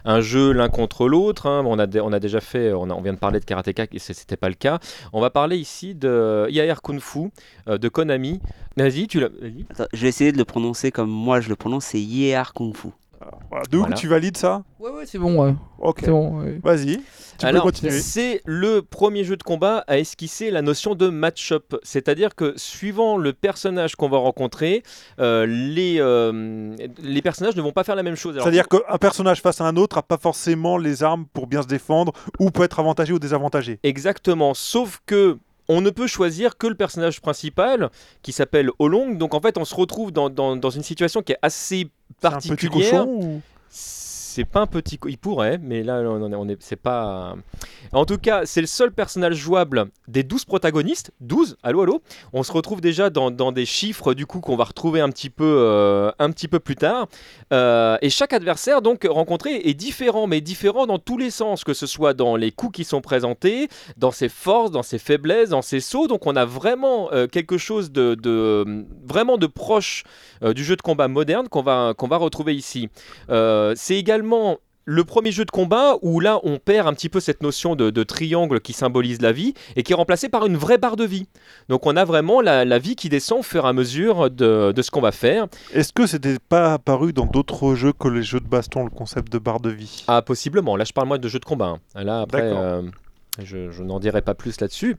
un jeu l'un contre l'autre. hein. On, a déjà fait, on, vient de parler de Karateka, et c'était pas le cas. On va parler ici de IAR Kung Fu de Konami. Vas-y, tu l'as. je vais essayer de le prononcer comme moi je le prononce, c'est Yehar Kung Fu. Voilà. Doug, Voilà. tu valides ça Ouais, ouais, c'est bon. ouais. Ok, C'est bon. ouais. vas-y. Tu Alors, peux continuer. c'est le premier jeu de combat à esquisser la notion de match-up. C'est-à-dire que suivant le personnage qu'on va rencontrer, euh, les, euh, les personnages ne vont pas faire la même chose. C'est-à-dire qu'un personnage face à un autre n'a pas forcément les armes pour bien se défendre ou peut être avantagé ou désavantagé. Exactement, sauf que on ne peut choisir que le personnage principal qui s'appelle Olong. Donc en fait, on se retrouve dans, dans- dans une situation qui est assez C'est un petit particulière. cochon ou... C'est pas un petit. Il pourrait, mais là, on est, c'est pas. En tout cas, c'est le seul personnage jouable des 12 protagonistes. 12, allô, allô. On se retrouve déjà dans, des chiffres, du coup, qu'on va retrouver un petit peu, euh, un petit peu plus tard. Euh, et chaque adversaire, donc, rencontré est différent, mais différent dans tous les sens, que ce soit dans les coups qui sont présentés, dans ses forces, dans ses faiblesses, dans ses sauts. Donc, on a vraiment euh, quelque chose de, de- vraiment de proche du jeu de combat moderne qu'on va, qu'on va retrouver ici. C'est également le premier jeu de combat où là on perd un petit peu cette notion de, de triangle qui symbolise la vie et qui est remplacée par une vraie barre de vie. Donc on a vraiment la, la vie qui descend au fur et à mesure de, de ce qu'on va faire. Est-ce que c'était pas apparu dans d'autres jeux que les jeux de baston, le concept de barre de vie? Ah possiblement, là je parle moi de jeu de combat. hein. Là après euh, je, je n'en dirai pas plus là-dessus.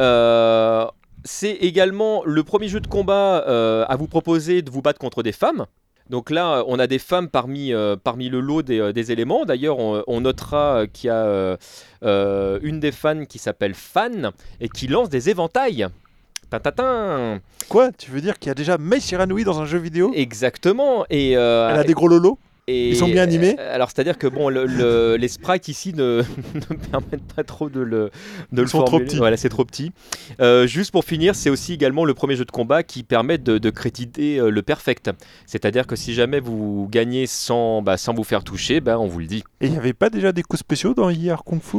Euh, c'est également le premier jeu de combat euh, à vous proposer de vous battre contre des femmes. Donc là, on a des femmes parmi, euh, parmi le lot des, euh, des éléments. D'ailleurs, on, on notera euh, qu'il y a euh, euh, une des fans qui s'appelle Fan et qui lance des éventails. Tatatin Quoi? Tu veux dire qu'il y a déjà Mei Shiranui dans un jeu vidéo? Exactement. Et, euh, Elle a des gros lolos? Et- Ils sont bien animés euh, Alors, c'est-à-dire que bon, le- le- les sprites ici ne, ne permettent pas trop de le, de le sont trop petits. Voilà, c'est trop petit. Euh, juste pour finir, c'est aussi également le premier jeu de combat qui permet de, de créditer euh, le perfect. C'est-à-dire que si jamais vous gagnez sans, bah, sans vous faire toucher, ben, on vous le dit. Et il n'y avait pas déjà des coups spéciaux dans IR Kung Fu?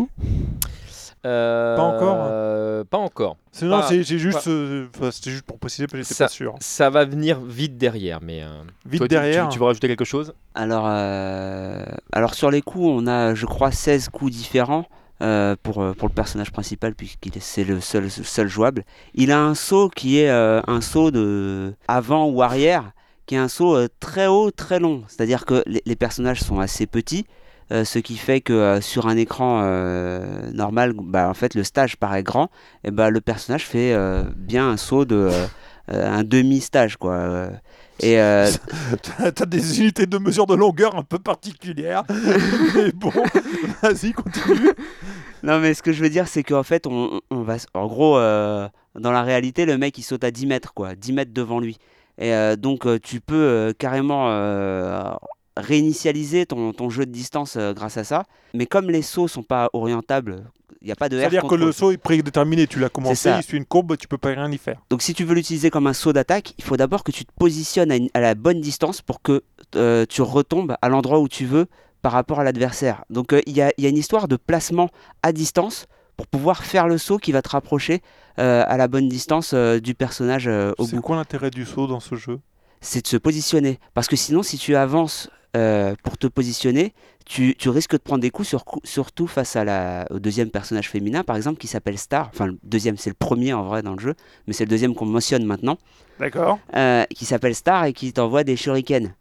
Euh, Pas encore euh, Pas encore. C'est non, Pas- c'est c'est juste, euh, c'était juste pour préciser, parce que j'étais Ça- pas sûr. Ça va venir vite derrière, mais euh, Vite toi, derrière. Tu, tu veux rajouter quelque chose? Alors, euh, alors sur les coups, on a, je crois, 16 coups différents euh, pour, pour le personnage principal, puisqu'il est, c'est le seul, seul jouable. Il a un saut qui est euh, un saut de avant ou arrière, qui est un saut euh, très haut, très long. C'est-à-dire que les, les personnages sont assez petits, euh, ce qui fait que euh, sur un écran euh, normal, bah, en fait, le stage paraît grand, et bah, le personnage fait bien un saut de un demi-stage, quoi. Et euh, T'as des unités de mesure de longueur un peu particulières. Mais bon, vas-y, continue. Non, mais ce que je veux dire, c'est qu'en fait, on, on va. En gros, euh, dans la réalité, le mec il saute à 10 mètres, quoi, 10 mètres devant lui. Et euh, donc, tu peux carrément réinitialiser ton, ton jeu de distance euh, grâce à ça. Mais comme les sauts sont pas orientables, il n'y a pas de C'est-à-dire que le saut est prédéterminé, tu l'as commencé, il suit une courbe, tu peux pas rien y faire. Donc si tu veux l'utiliser comme un saut d'attaque, il faut d'abord que tu te positionnes à, une- à la bonne distance pour que euh, tu retombes à l'endroit où tu veux par rapport à l'adversaire. Donc euh, il y, a, il y a une histoire de placement à distance pour pouvoir faire le saut qui va te rapprocher euh, à la bonne distance du personnage au C'est bout. quoi l'intérêt du saut dans ce jeu? C'est de se positionner. Parce que sinon, si tu avances euh, pour te positionner, tu, tu risques de prendre des coups, sur- surtout face à la, au deuxième personnage féminin, par exemple, qui s'appelle Star. Enfin, le deuxième, c'est le premier en vrai dans le jeu, mais c'est le deuxième qu'on mentionne maintenant. D'accord. euh, qui s'appelle Star et qui t'envoie des shurikens.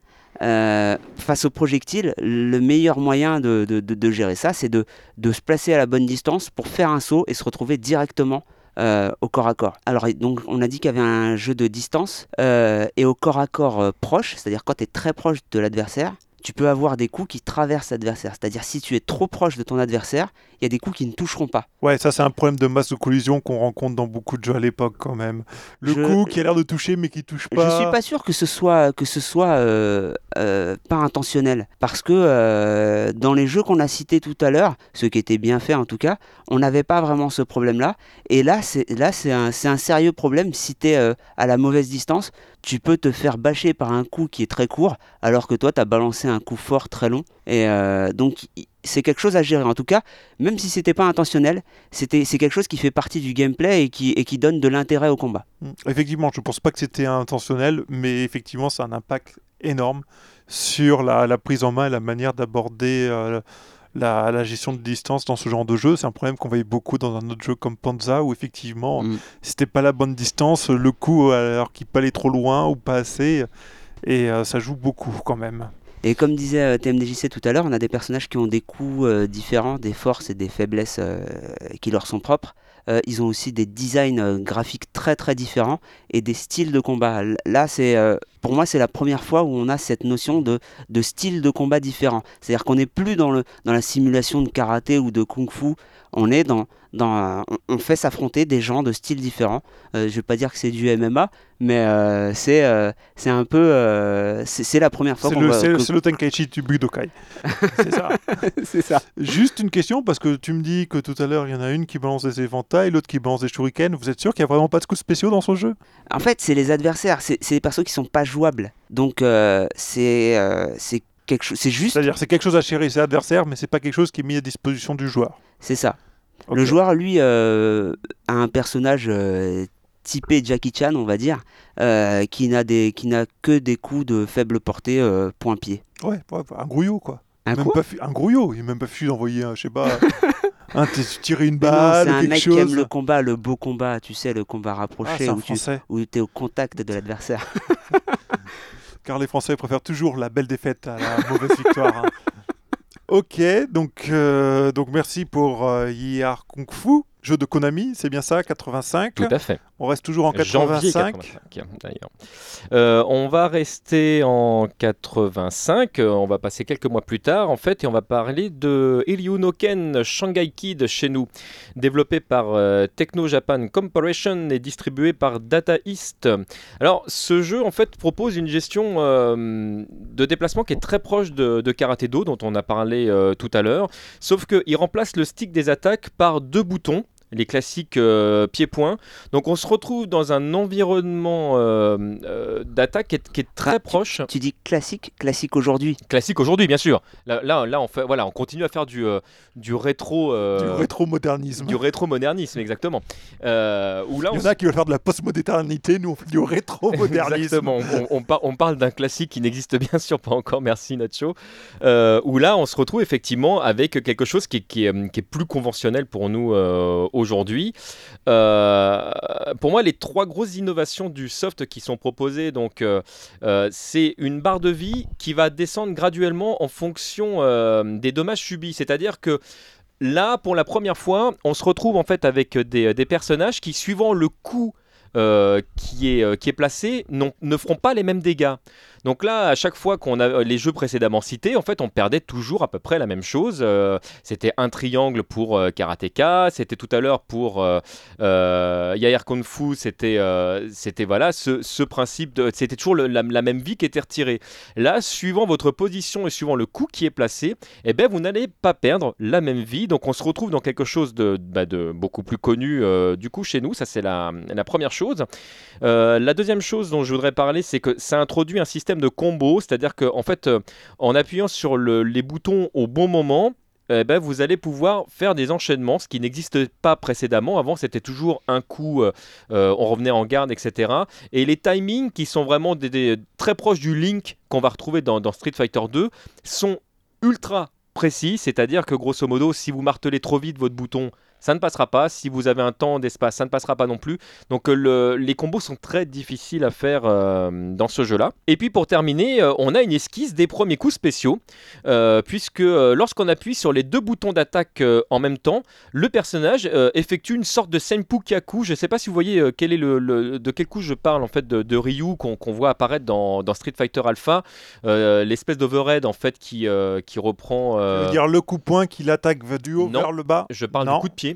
Euh, face aux projectiles, le meilleur moyen de, de- de- de gérer ça, c'est de se placer à la bonne distance pour faire un saut et se retrouver directement euh, au corps à corps. Alors, donc, on a dit qu'il y avait un jeu de distance euh, et au corps à corps euh, proche, c'est-à-dire quand tu es très proche de l'adversaire, tu peux avoir des coups qui traversent l'adversaire. C'est-à-dire si tu es trop proche de ton adversaire, il y a des coups qui ne toucheront pas. Ouais, ça c'est un problème de masse de collision qu'on rencontre dans beaucoup de jeux à l'époque quand même. Le Je- coup qui a l'air de toucher mais qui touche pas. Je suis pas sûr que ce soit que ce soit euh, euh, pas intentionnel parce que euh, dans les jeux qu'on a cités tout à l'heure, ceux qui étaient bien faits en tout cas, on n'avait pas vraiment ce problème-là. Et là, c'est là c'est un, c'est un sérieux problème. Si tu es à la mauvaise distance, tu peux te faire bâcher par un coup qui est très court, alors que toi, tu as balancé un coup fort très long. Et euh, donc, c'est quelque chose à gérer. En tout cas, même si c'était pas intentionnel, c'est quelque chose qui fait partie du gameplay et qui, donne de l'intérêt au combat. Mm. Effectivement, je pense pas que c'était intentionnel, mais effectivement, ça a un impact énorme sur la, la prise en main et la manière d'aborder euh, la, la gestion de distance dans ce genre de jeu. C'est un problème qu'on voyait beaucoup dans un autre jeu comme Panza, où effectivement, Mm. si c'était pas la bonne distance, le coup, alors qu'il peut aller trop loin ou pas assez, et euh, ça joue beaucoup quand même. Et comme disait euh, TMDJC tout à l'heure, on a des personnages qui ont des coups euh, différents, des forces et des faiblesses qui leur sont propres. Ils ont aussi des designs graphiques très très différents et des styles de combat. Là, c'est euh, pour moi c'est la première fois où on a cette notion de, de style de combat différent. C'est-à-dire qu'on n'est plus dans, le, dans la simulation de karaté ou de kung-fu. On est dans, dans on- on fait s'affronter des gens de styles différents. Euh, je vais pas dire que c'est du MMA, mais euh, c'est c'est un peu c'est la première fois C'est le, c'est- que- c'est le Tenkaichi du Budokai. c'est ça. c'est ça. Juste une question, parce que tu me dis que tout à l'heure, il y en a une qui balance des éventails, l'autre qui balance des shurikens. Vous êtes sûr qu'il n'y a vraiment pas de coups spéciaux dans ce jeu? En fait, c'est les adversaires, c'est c'est les persos qui sont pas jouables. Donc euh, c'est euh, c'est quelque chose, c'est juste, C'est-à-dire, c'est quelque chose à chérir ses adversaires, mais c'est pas quelque chose qui est mis à disposition du joueur. c'est ça. Le joueur, lui, euh, a un personnage typé Jackie Chan, on va dire, euh, qui n'a des, qui n'a que des coups de faible portée, euh, point-pied. Ouais, ouais, un grouillot, quoi. Un même quoi? pas fu- un grouillot, il est même pas fichu d'envoyer, un, je sais pas, t- tirer une balle C'est un mec chose. qui aime le combat, le beau combat, tu sais, le combat Ah, rapproché un où tu où es au contact de l'adversaire. Car les Français préfèrent toujours la belle défaite à la mauvaise victoire. hein. Ok, donc, euh, donc merci pour euh, Yar Kung Fu, jeu de Konami, c'est bien ça, 85. Tout à fait. On reste toujours en Janvier 85. 85, d'ailleurs. Euh, on va rester en 85, euh, on va passer quelques mois plus tard en fait, et on va parler de Ken Shanghai Kid chez nous, développé par euh, Techno Japan Corporation et distribué par Data East. Alors, ce jeu en fait propose une gestion euh, de déplacement qui est très proche de, de Karate Do, dont on a parlé tout à l'heure, sauf qu'il remplace le stick des attaques par deux boutons. Les classiques euh, pieds-points. Donc on se retrouve dans un environnement euh, euh, d'attaque qui est, qui est très Ah, proche. tu dis classique, classique aujourd'hui. Classique aujourd'hui, bien sûr. Là, là, là, on, fait, voilà, on continue à faire du, euh, du rétro. euh, Du rétro-modernisme. du rétro-modernisme, exactement. Euh, où là, Il y on en a qui veulent faire de la postmodernité, nous on fait du rétro-modernisme. Exactement, on, on- on par- on parle d'un classique qui n'existe bien sûr pas encore, merci Nacho, euh, où là on se retrouve effectivement avec quelque chose qui est, qui est, qui est plus conventionnel pour nous euh, aujourd'hui. Euh, pour moi, les trois grosses innovations du soft qui sont proposées, donc euh, euh, c'est une barre de vie qui va descendre graduellement en fonction des dommages subis, c'est-à-dire que Là, pour la première fois, on se retrouve en fait avec des, personnages qui, suivant le coup euh, qui, est, qui est placé, ne feront pas les mêmes dégâts. Donc là, à chaque fois qu'on a les jeux précédemment cités, en fait, on perdait toujours à peu près la même chose. Euh, c'était un triangle pour euh, Karateka, c'était tout à l'heure pour euh, euh, Yair Kung Fu, c'était euh, c'était voilà ce, principe, c'était toujours la, même vie qui était retirée. Là, suivant votre position et suivant le coup qui est placé, eh ben vous n'allez pas perdre la même vie. Donc on se retrouve dans quelque chose de, bah, beaucoup plus connu euh, du coup chez nous. Ça c'est la, première chose. Euh, la deuxième chose dont je voudrais parler, c'est que ça introduit un système de combo, c'est-à-dire que en fait, euh, en appuyant sur le- les boutons au bon moment. eh ben, vous allez pouvoir faire des enchaînements, ce qui n'existe pas précédemment. Avant, c'était toujours un coup, euh, euh, on revenait en garde, etc. Et les timings qui sont vraiment très proches du Link qu'on va retrouver dans, dans Street Fighter 2 sont ultra précis, c'est-à-dire que grosso modo, si vous martelez trop vite votre bouton, ça ne passera pas. Si vous avez un temps d'espace, ça ne passera pas non plus. Donc euh, le- les combos sont très difficiles à faire euh, dans ce jeu-là. Et puis pour terminer, euh, on a une esquisse des premiers coups spéciaux, euh, puisque lorsqu'on appuie sur les deux boutons d'attaque en même temps, le personnage effectue une sorte de senpu kyaku. Je ne sais pas si vous voyez quel est le, le- de quel coup je parle en fait de, de Ryu qu'on voit apparaître dans, dans Street Fighter Alpha, l'espèce d'overhead en fait qui, qui reprend. Euh, dire le coup point qui l'attaque du haut non. vers le bas? je parle Non. du coup de pied.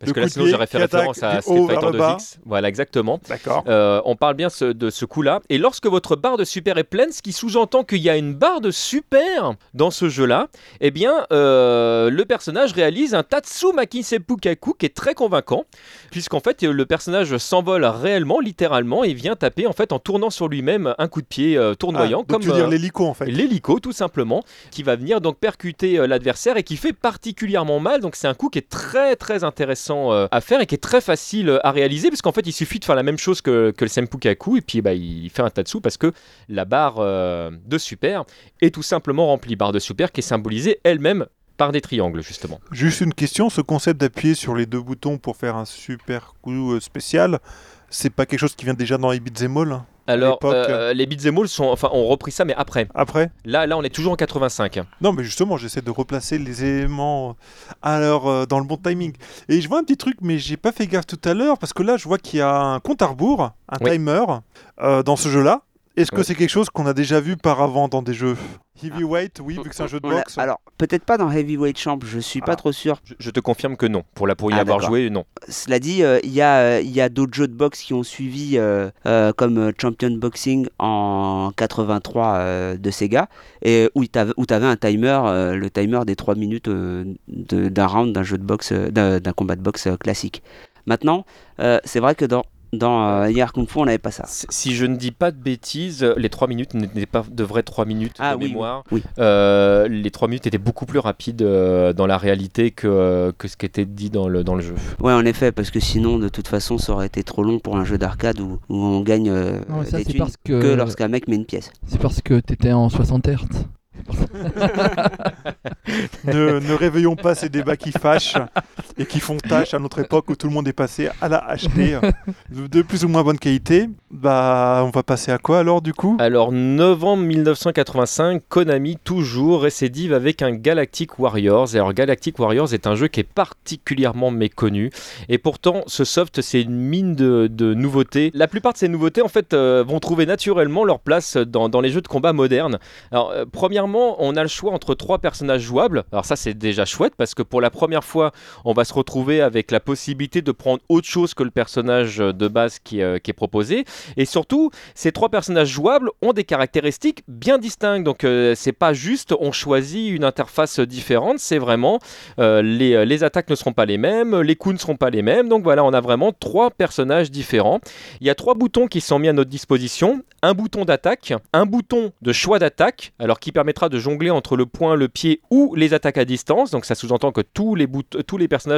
Parce Le que là, sinon, j'aurais fait référence à Street Fighter le bas. 2X. Voilà, exactement. D'accord. Euh, on parle bien ce- de ce coup-là. Et lorsque votre barre de super est pleine, ce qui sous-entend qu'il y a une barre de super dans ce jeu-là, eh bien, euh, le personnage réalise un Tatsumaki Seppukaku qui est très convaincant, puisqu'en fait, le personnage s'envole réellement, littéralement, et vient taper en fait en tournant sur lui-même un coup de pied euh, tournoyant, Ah, comme tu veux dire l'hélico en fait. l'hélico tout simplement, qui va venir donc percuter l'adversaire et qui fait particulièrement mal. Donc c'est un coup qui est très très intéressant euh, à faire et qui est très facile euh, à réaliser parce qu'en fait il suffit de faire la même chose que, le Senpukaku et puis bah, il fait un tatsu parce que la barre euh, de super est tout simplement remplie. Barre de super qui est symbolisée elle-même par des triangles justement. Juste une question, ce concept d'appuyer sur les deux boutons pour faire un super coup spécial, c'est pas quelque chose qui vient déjà dans les all hein, Alors l'époque, euh, les beat'em all sont, enfin ont repris ça mais après. après Là là on est toujours en 85. Non, mais justement, j'essaie de replacer les éléments alors euh, dans le bon timing. Et je vois un petit truc, mais j'ai pas fait gaffe tout à l'heure parce que là, je vois qu'il y a un compte à rebours, un Oui. timer euh, dans ce jeu-là. Est-ce que c'est quelque chose qu'on a déjà vu par avant dans des jeux Heavyweight, oui, vu que c'est un jeu de boxe. Alors, peut-être pas dans Heavyweight Champ, je suis pas Ah. trop sûr. Je, je te confirme que non. Pour la pour y Ah, avoir joué non. Cela dit, euh, il y a, euh, il y a d'autres jeux de boxe qui ont suivi, euh, euh, comme Champion Boxing en 83 euh, de Sega, et où tu avais, un timer, euh, le timer des 3 minutes euh, d'un round d'un jeu de boxe, d'un combat de boxe classique. Maintenant, euh, c'est vrai que dans, dans euh, Yar Kung Fu, on n'avait pas ça. Si je ne dis pas de bêtises, les 3 minutes n'étaient pas de vraies 3 minutes Ah de oui, mémoire. oui, Euh, les 3 minutes étaient beaucoup plus rapides euh, dans la réalité que, que ce qui était dit dans le, dans le jeu. Ouais, en effet, parce que sinon, de toute façon, ça aurait été trop long pour un jeu d'arcade où, où on gagne euh, Non, ça, des thunes parce que, que lorsqu'un mec met une pièce. c'est parce que t'étais en 60 Hz. ne, ne réveillons pas ces débats qui fâchent et qui font tâche à notre époque où tout le monde est passé à la HD euh, de, de plus ou moins bonne qualité. Bah, on va passer à quoi alors du coup? Alors, novembre 1985, Konami toujours récidive avec un Galactic Warriors. Alors, Galactic Warriors est un jeu qui est particulièrement méconnu. Et pourtant, ce soft, c'est une mine de, de nouveautés. La plupart de ces nouveautés, en fait, euh, vont trouver naturellement leur place dans, dans les jeux de combat modernes. Alors, euh, premièrement, on a le choix entre trois personnages jouables. Alors, ça, c'est déjà chouette parce que pour la première fois, on va se retrouver avec la possibilité de prendre autre chose que le personnage de base qui, euh, est proposé. Et surtout, ces trois personnages jouables ont des caractéristiques bien distinctes. Donc, euh, c'est pas juste on choisit une interface différente, c'est vraiment euh, les, les attaques ne seront pas les mêmes, les coups ne seront pas les mêmes. Donc voilà, on a vraiment trois personnages différents. Il y a trois boutons qui sont mis à notre disposition un bouton d'attaque, un bouton de choix d'attaque, alors qui permettra de jongler entre le point, le pied ou les attaques à distance. Donc ça sous-entend que tous les, tous les personnages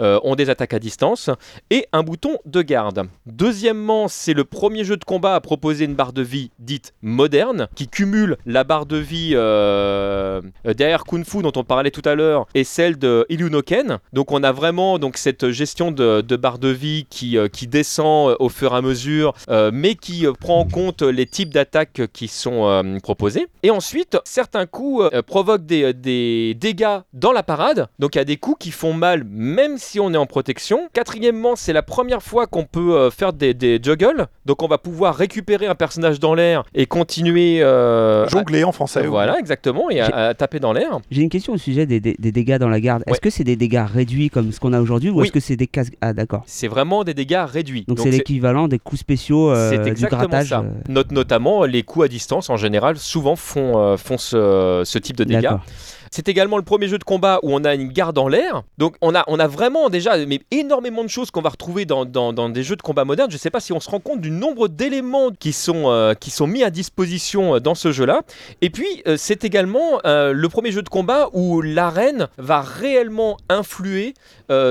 euh, ont des attaques à distance et un bouton de garde. Deuxièmement, c'est le premier jeu de combat à proposer une barre de vie dite moderne, qui cumule la barre de vie euh, euh, derrière Kung Fu dont on parlait tout à l'heure et celle de Ilunoken. Donc on a vraiment donc cette gestion de, barre de vie qui, descend au fur et à mesure, mais qui prend en compte les types d'attaques qui sont proposés. Et ensuite, certains coups provoquent des dégâts dans la parade. Donc il y a des coups qui font mal même si on est en protection. Quatrièmement, c'est la première fois qu'on peut euh, faire des, des juggles. Donc on va pouvoir récupérer un personnage dans l'air et continuer euh, Jongler en français. oui. voilà exactement et à, taper dans l'air. J'ai une question au sujet des, des- des dégâts dans la garde. Est-ce Ouais. que c'est des dégâts réduits comme ce qu'on a aujourd'hui ou Oui. est-ce que c'est des casques? Ah d'accord. C'est vraiment des dégâts réduits. Donc c'est l'équivalent des coups spéciaux euh, C'est du exactement grattage. ça. euh, Note notamment les coups à distance en général souvent font, euh, font ce, ce type de dégâts. C'est également le premier jeu de combat où on a une garde en l'air. Donc on a, on a vraiment déjà mais énormément de choses qu'on va retrouver dans, dans- des jeux de combat modernes. Je ne sais pas si on se rend compte du nombre d'éléments qui, sont euh, qui sont mis à disposition euh, dans ce jeu-là. Et puis euh, c'est également le premier jeu de combat où l'arène va réellement influer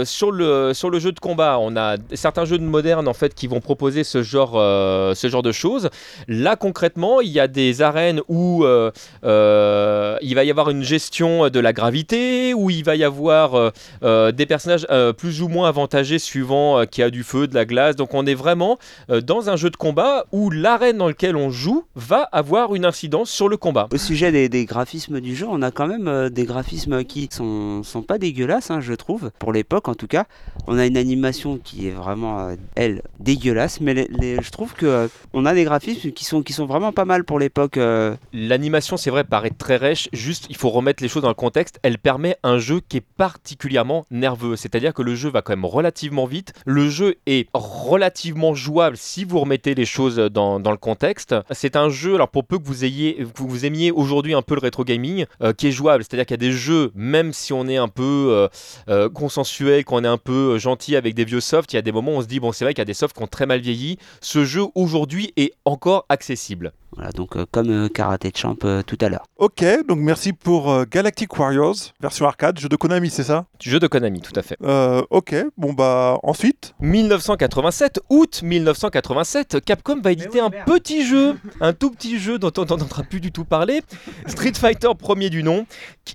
sur, le, sur le jeu de combat. On a certains jeux de modernes en fait qui vont proposer ce genre, ce genre de choses. Là concrètement, il y a des arènes où il va y avoir une gestion de la gravité, où il va y avoir euh, euh, des personnages euh, plus ou moins avantagés suivant euh, qu'il y a du feu, de la glace. Donc on est vraiment euh, dans un jeu de combat où l'arène dans lequel on joue va avoir une incidence sur le combat. Au sujet des, des graphismes du jeu, on a quand même euh, des graphismes qui sont, sont pas dégueulasses, hein, je trouve, pour l'époque en tout cas. On a une animation qui est vraiment, euh, elle, dégueulasse, mais les- les- je trouve que euh, on a des graphismes qui sont, qui sont vraiment pas mal pour l'époque. euh, L'animation, c'est vrai, paraît très rêche. Juste, il faut remettre les choses dans le contexte. Elle permet un jeu qui est particulièrement nerveux. C'est-à-dire que le jeu va quand même relativement vite. Le jeu est relativement jouable si vous remettez les choses dans, le contexte. C'est un jeu, alors pour peu que vous ayez, que vous aimiez aujourd'hui un peu le rétro gaming, euh, qui est jouable. C'est-à-dire qu'il y a des jeux, même si on est un peu euh, euh, consensuel, qu'on est un peu gentil avec des vieux softs, il y a des moments où on se dit, bon, c'est vrai qu'il y a des softs qui ont très mal vieilli. Ce jeu aujourd'hui est encore accessible. Voilà, donc euh, comme euh, Karate Champ euh, tout à l'heure. Ok, donc merci pour euh, Galactic Warriors, version arcade, jeu de Konami, c'est ça? Jeu de Konami, tout à fait. Euh, Ok, bon bah ensuite? 1987, août 1987, Capcom va éditer un petit jeu, un tout petit jeu dont on n'entendra plus du tout parler, Street Fighter premier du nom.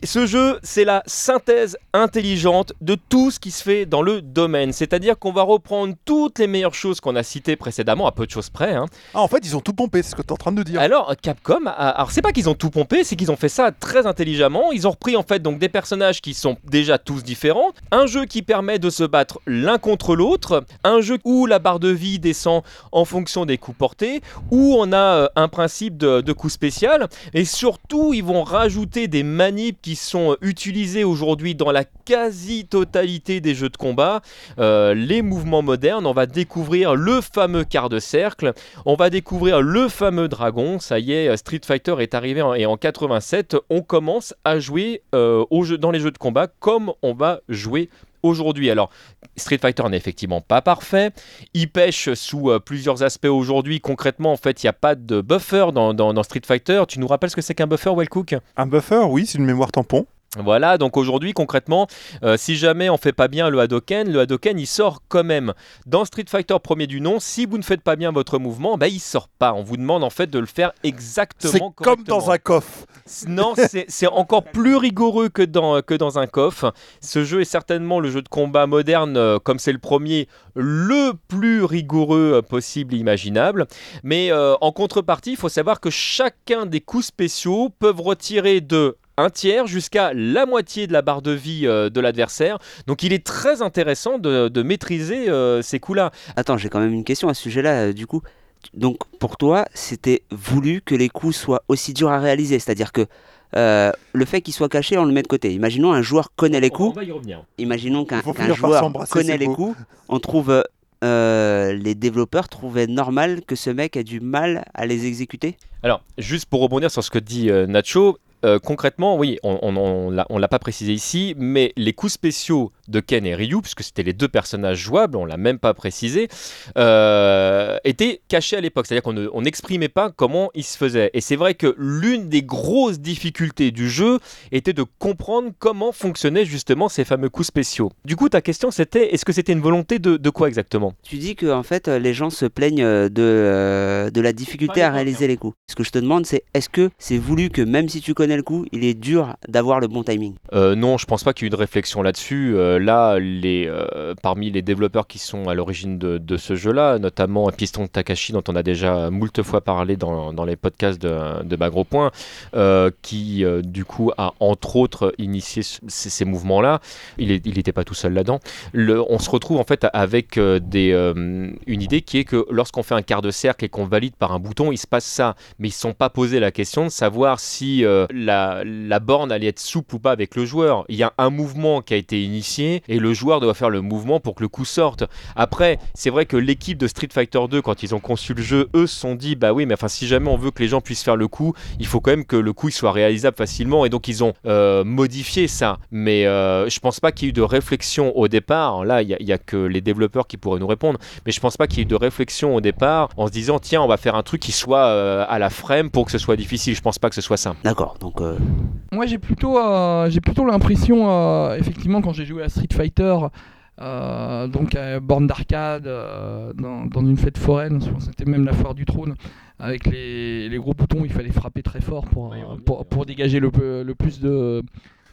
Ce jeu, c'est la synthèse intelligente de tout ce qui se fait dans le domaine. C'est-à-dire qu'on va reprendre toutes les meilleures choses qu'on a citées précédemment, à peu de choses près. hein. Ah, en fait, ils ont tout pompé, c'est ce que tu es en train de Alors Capcom, alors c'est pas qu'ils ont tout pompé, c'est qu'ils ont fait ça très intelligemment. Ils ont repris en fait donc des personnages qui sont déjà tous différents, un jeu qui permet de se battre l'un contre l'autre, un jeu où la barre de vie descend en fonction des coups portés, où on a euh, un principe de, de coup spécial, et surtout ils vont rajouter des manips qui sont utilisés aujourd'hui dans la quasi-totalité des jeux de combat, Euh, les mouvements modernes. On va découvrir le fameux quart de cercle. On va découvrir le fameux Ça y est, Street Fighter est arrivé en, et en 87. On commence à jouer euh, dans les jeux de combat comme on va jouer aujourd'hui. Alors, Street Fighter n'est effectivement pas parfait. Il pêche sous euh, plusieurs aspects aujourd'hui. Concrètement, en fait, il n'y a pas de buffer dans, dans- dans Street Fighter. Tu nous rappelles ce que c'est qu'un buffer, Wellcook? Un buffer, oui, c'est une mémoire tampon. Voilà, donc aujourd'hui, concrètement, euh, si jamais on fait pas bien le Hadoken, le Hadoken il sort quand même. Dans Street Fighter premier du nom, si vous ne faites pas bien votre mouvement, bah il sort pas. On vous demande en fait de le faire exactement C'est comme dans un coffre. Non, c'est encore plus rigoureux que dans, que dans un coffre. Ce jeu est certainement le jeu de combat moderne, euh, comme c'est le premier, le plus rigoureux euh, possible et imaginable. Mais en contrepartie, il faut savoir que chacun des coups spéciaux peuvent retirer de un tiers jusqu'à la moitié de la barre de vie euh, de l'adversaire. Donc il est très intéressant de, de maîtriser euh, ces coups-là. Attends, j'ai quand même une question à ce sujet-là. euh, du coup, donc pour toi, c'était voulu que les coups soient aussi durs à réaliser, c'est-à-dire que euh, le fait qu'ils soient cachés, on le met de côté. Imaginons un joueur connaît les coups. va y revenir. Imaginons qu'un joueur connaît les beau. coups. On trouve euh, les développeurs trouvaient normal que ce mec ait du mal à les exécuter? Alors, juste pour rebondir sur ce que dit euh, Nacho, concrètement, oui, on on l'a- pas précisé ici, mais les coups spéciaux de Ken et Ryu, puisque c'était les deux personnages jouables, on l'a même pas précisé, euh, étaient cachés à l'époque. C'est-à-dire qu'on ne- on n'exprimait pas comment ils se faisaient. Et c'est vrai que l'une des grosses difficultés du jeu était de comprendre comment fonctionnaient justement ces fameux coups spéciaux. Du coup, ta question c'était, est-ce que c'était une volonté de, de quoi exactement? Tu dis que en fait les gens se plaignent euh, de, euh, de la difficulté à réaliser les coups. Ce que je te demande c'est est-ce que c'est voulu que même si tu connais le coup, il est dur d'avoir le bon timing? Euh, non, je pense pas qu'il y ait eu de réflexion là-dessus. Euh, là, euh, parmi les développeurs qui sont à l'origine de, ce jeu-là, notamment Piston Takashi, dont on a déjà moult fois parlé dans, les podcasts de, de Point, euh, qui euh, du coup a entre autres initié ce- ces, mouvements-là. Il n'était pas tout seul là-dedans. On se retrouve en fait avec une idée qui est que lorsqu'on fait un quart de cercle et qu'on valide par un bouton, il se passe ça. Mais ils ne sont pas posé la question de savoir si la, la borne allait être souple ou pas avec le joueur. Il y a un mouvement qui a été initié et le joueur doit faire le mouvement pour que le coup sorte. Après, c'est vrai que l'équipe de Street Fighter 2, quand ils ont conçu le jeu, eux se sont dit bah oui, mais enfin si jamais on veut que les gens puissent faire le coup, il faut quand même que le coup il soit réalisable facilement et donc ils ont euh, modifié ça. Mais euh, je pense pas qu'il y ait eu de réflexion au départ. Là, il y, a- que les développeurs qui pourraient nous répondre. Mais je pense pas qu'il y ait eu de réflexion au départ en se disant tiens, on va faire un truc qui soit euh, à la frame pour que ce soit difficile. Je pense pas que ce soit ça. D'accord, donc euh, Moi j'ai plutôt, euh, j'ai plutôt l'impression, euh, effectivement, quand j'ai joué à Street Fighter, euh, donc à borne d'arcade, euh, dans, dans une fête foraine, c'était même la foire du trône, avec les, les gros boutons, il fallait frapper très fort pour, euh, pour, pour dégager le, plus de,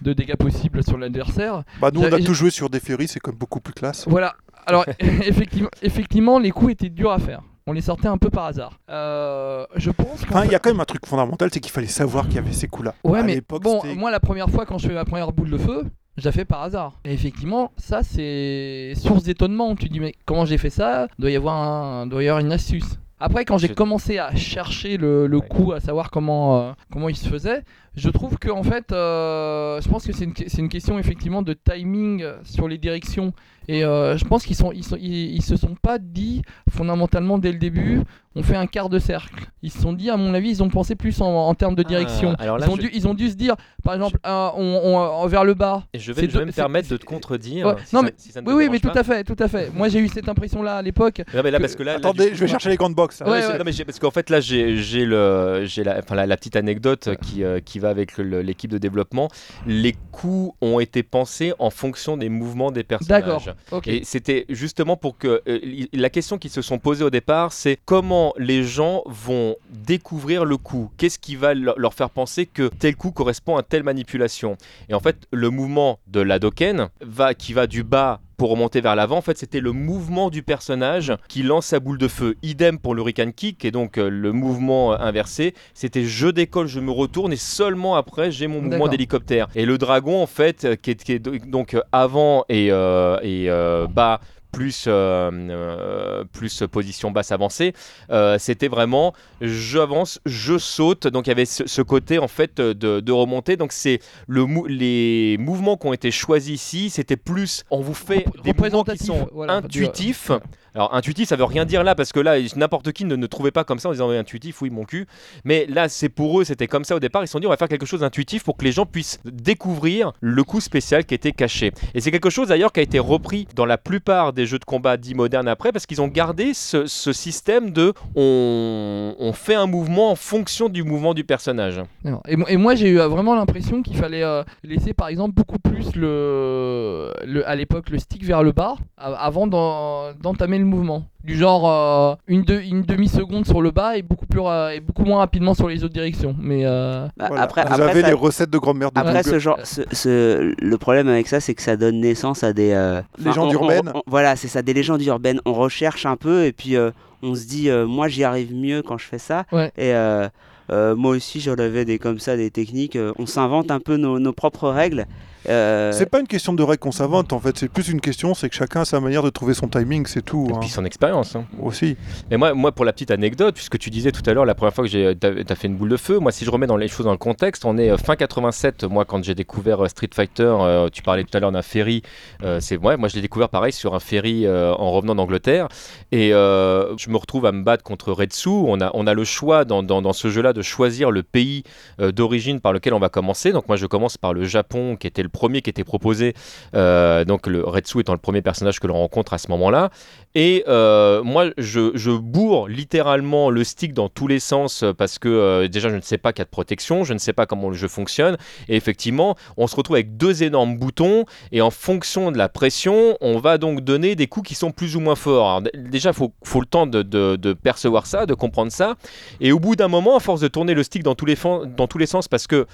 de dégâts possible sur l'adversaire. Bah, nous, on a tout joué sur des ferries, c'est comme beaucoup plus classe. Voilà. Alors, effectivement, effectivement, les coups étaient durs à faire. On les sortait un peu par hasard. Euh, je pense qu'en Enfin, il y a quand même un truc fondamental, c'est qu'il fallait savoir qu'il y avait ces coups-là. Ouais, À mais l'époque, bon, moi, la première fois quand je fais ma première boule de feu, je la fais par hasard. Et effectivement, ça, c'est source d'étonnement. Tu dis, mais comment j'ai fait ça? Doit y avoir un, doit y avoir une astuce. Après, quand j'ai commencé à chercher le, coup, à savoir comment, euh, comment il se faisait, je trouve que en fait, euh, je pense que c'est une, question effectivement de timing sur les directions. Et euh, je pense qu'ils sont, ils sont, ils, ils se sont pas dit fondamentalement dès le début, on fait un quart de cercle. Ils se sont dit, à mon avis, ils ont pensé plus en, en termes de direction. Ah, alors là, ils, ont je- dû, ils ont dû se dire, par exemple, euh, on, on- vers le bas. Et je vais, je vais me permettre de te contredire. Ouais, si non, ça- mais- si ça ne te Oui, oui, mais tout à fait, tout à fait. Moi, j'ai eu cette impression-là à l'époque. Non, mais là, que- parce que là, là, du Attendez, coup- je vais chercher les grandes box. Non, mais Ouais, c'est- ouais. non, mais j'ai- parce qu'en fait là j'ai la, enfin, la, la petite anecdote qui, euh, qui va avec l'équipe de développement. Les coups ont été pensés en fonction des mouvements des personnages. D'accord. Ok. Et c'était justement pour que euh, la question qu'ils se sont posées au départ, c'est comment les gens vont découvrir le coup? Qu'est-ce qui va leur faire penser que tel coup correspond à telle manipulation? Et en fait, le mouvement de l'Adoken va qui va du bas pour remonter vers l'avant, en fait, c'était le mouvement du personnage qui lance sa boule de feu. Idem pour le Hurricane Kick, et donc euh, le mouvement euh, inversé, c'était je décolle, je me retourne, et seulement après, j'ai mon mouvement d'hélicoptère. Et le dragon, en fait, euh, qui est, qui est donc avant et, et bas, plus, euh, euh, plus position basse avancée, euh, c'était vraiment j'avance, je saute. Donc il y avait ce, ce côté en fait de, de remontée. Donc c'est le mou- les mouvements qui ont été choisis ici, c'était plus on vous fait des mouvements qui sont voilà, intuitifs. Alors intuitif, ça veut rien dire là parce que là n'importe qui ne, ne trouvait pas comme ça en disant intuitif, oui mon cul. Mais là c'est pour eux, c'était comme ça au départ. Ils se sont dit on va faire quelque chose d'intuitif pour que les gens puissent découvrir le coup spécial qui était caché. Et c'est quelque chose d'ailleurs qui a été repris dans la plupart des jeux de combat dits modernes après parce qu'ils ont gardé ce, système de on, fait un mouvement en fonction du mouvement du personnage. Et, mo- et moi, j'ai eu vraiment l'impression qu'il fallait euh, laisser, par exemple, beaucoup plus le, à l'époque le stick vers le bas avant d'en- d'entamer le mouvement. Du genre euh, une, de- une demi seconde sur le bas et beaucoup plus et beaucoup moins rapidement sur les autres directions. Mais euh, bah, Voilà. après, Vous après, avez ça- les recettes de grand-mère de Après, Google. ce genre, ce, ce- le problème avec ça, c'est que ça donne naissance à des euh, enfin, Légendes on- on- urbaines. on- voilà, c'est ça, des légendes urbaines. On recherche un peu et puis euh, on se dit, euh, moi, j'y arrive mieux quand je fais ça. Ouais. Et euh, euh, moi aussi, j'en avais des comme ça, des techniques. euh, on s'invente un peu nos, nos propres règles. Euh, C'est pas une question de règles qu'on s'invente en fait, c'est plus une question, c'est que chacun a sa manière de trouver son timing, c'est tout. Et hein. puis son expérience. hein. Aussi. Mais moi, moi, pour la petite anecdote, puisque tu disais tout à l'heure, la première fois que j'ai, t'as, t'as fait une boule de feu, moi, si je remets dans les choses dans le contexte, on est euh, fin 87, moi, quand j'ai découvert euh, Street Fighter, euh, tu parlais tout à l'heure d'un ferry, euh, c'est ouais, moi, je l'ai découvert pareil sur un ferry euh, en revenant d'Angleterre, et euh, je me retrouve à me battre contre Retsu. On a, on a le choix dans, dans, dans ce jeu-là de choisir le pays euh, d'origine par lequel on va commencer. Donc, moi, je commence par le Japon, qui était le premier qui était proposé. Euh, donc, le Retsu étant le premier personnage que l'on rencontre à ce moment-là. Et euh, moi, je, je bourre littéralement le stick dans tous les sens euh, parce que déjà, je ne sais pas qu'il y a de protection, je ne sais pas comment le jeu fonctionne. Et effectivement, on se retrouve avec deux énormes boutons et en fonction de la pression, on va donc donner des coups qui sont plus ou moins forts. Alors, déjà, il faut, faut le temps de, de- percevoir ça, de comprendre ça. Et au bout d'un moment, à force de tourner le stick dans tous les, dans tous les sens parce que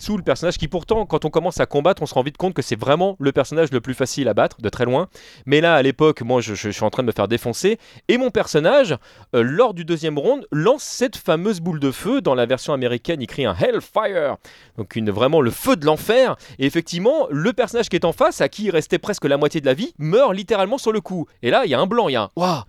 Soul, le personnage qui pourtant, quand on commence à combattre, on se rend vite compte que c'est vraiment le personnage le plus facile à battre, de très loin. Mais là, à l'époque, moi, je, suis en train de me faire défoncer. Et mon personnage, euh, lors du deuxième round, lance cette fameuse boule de feu. Dans la version américaine, il crie un Hellfire. Donc vraiment le feu de l'enfer. Et effectivement, le personnage qui est en face, à qui il restait presque la moitié de la vie, meurt littéralement sur le coup. Et là, il y a un blanc, il y a un Waouh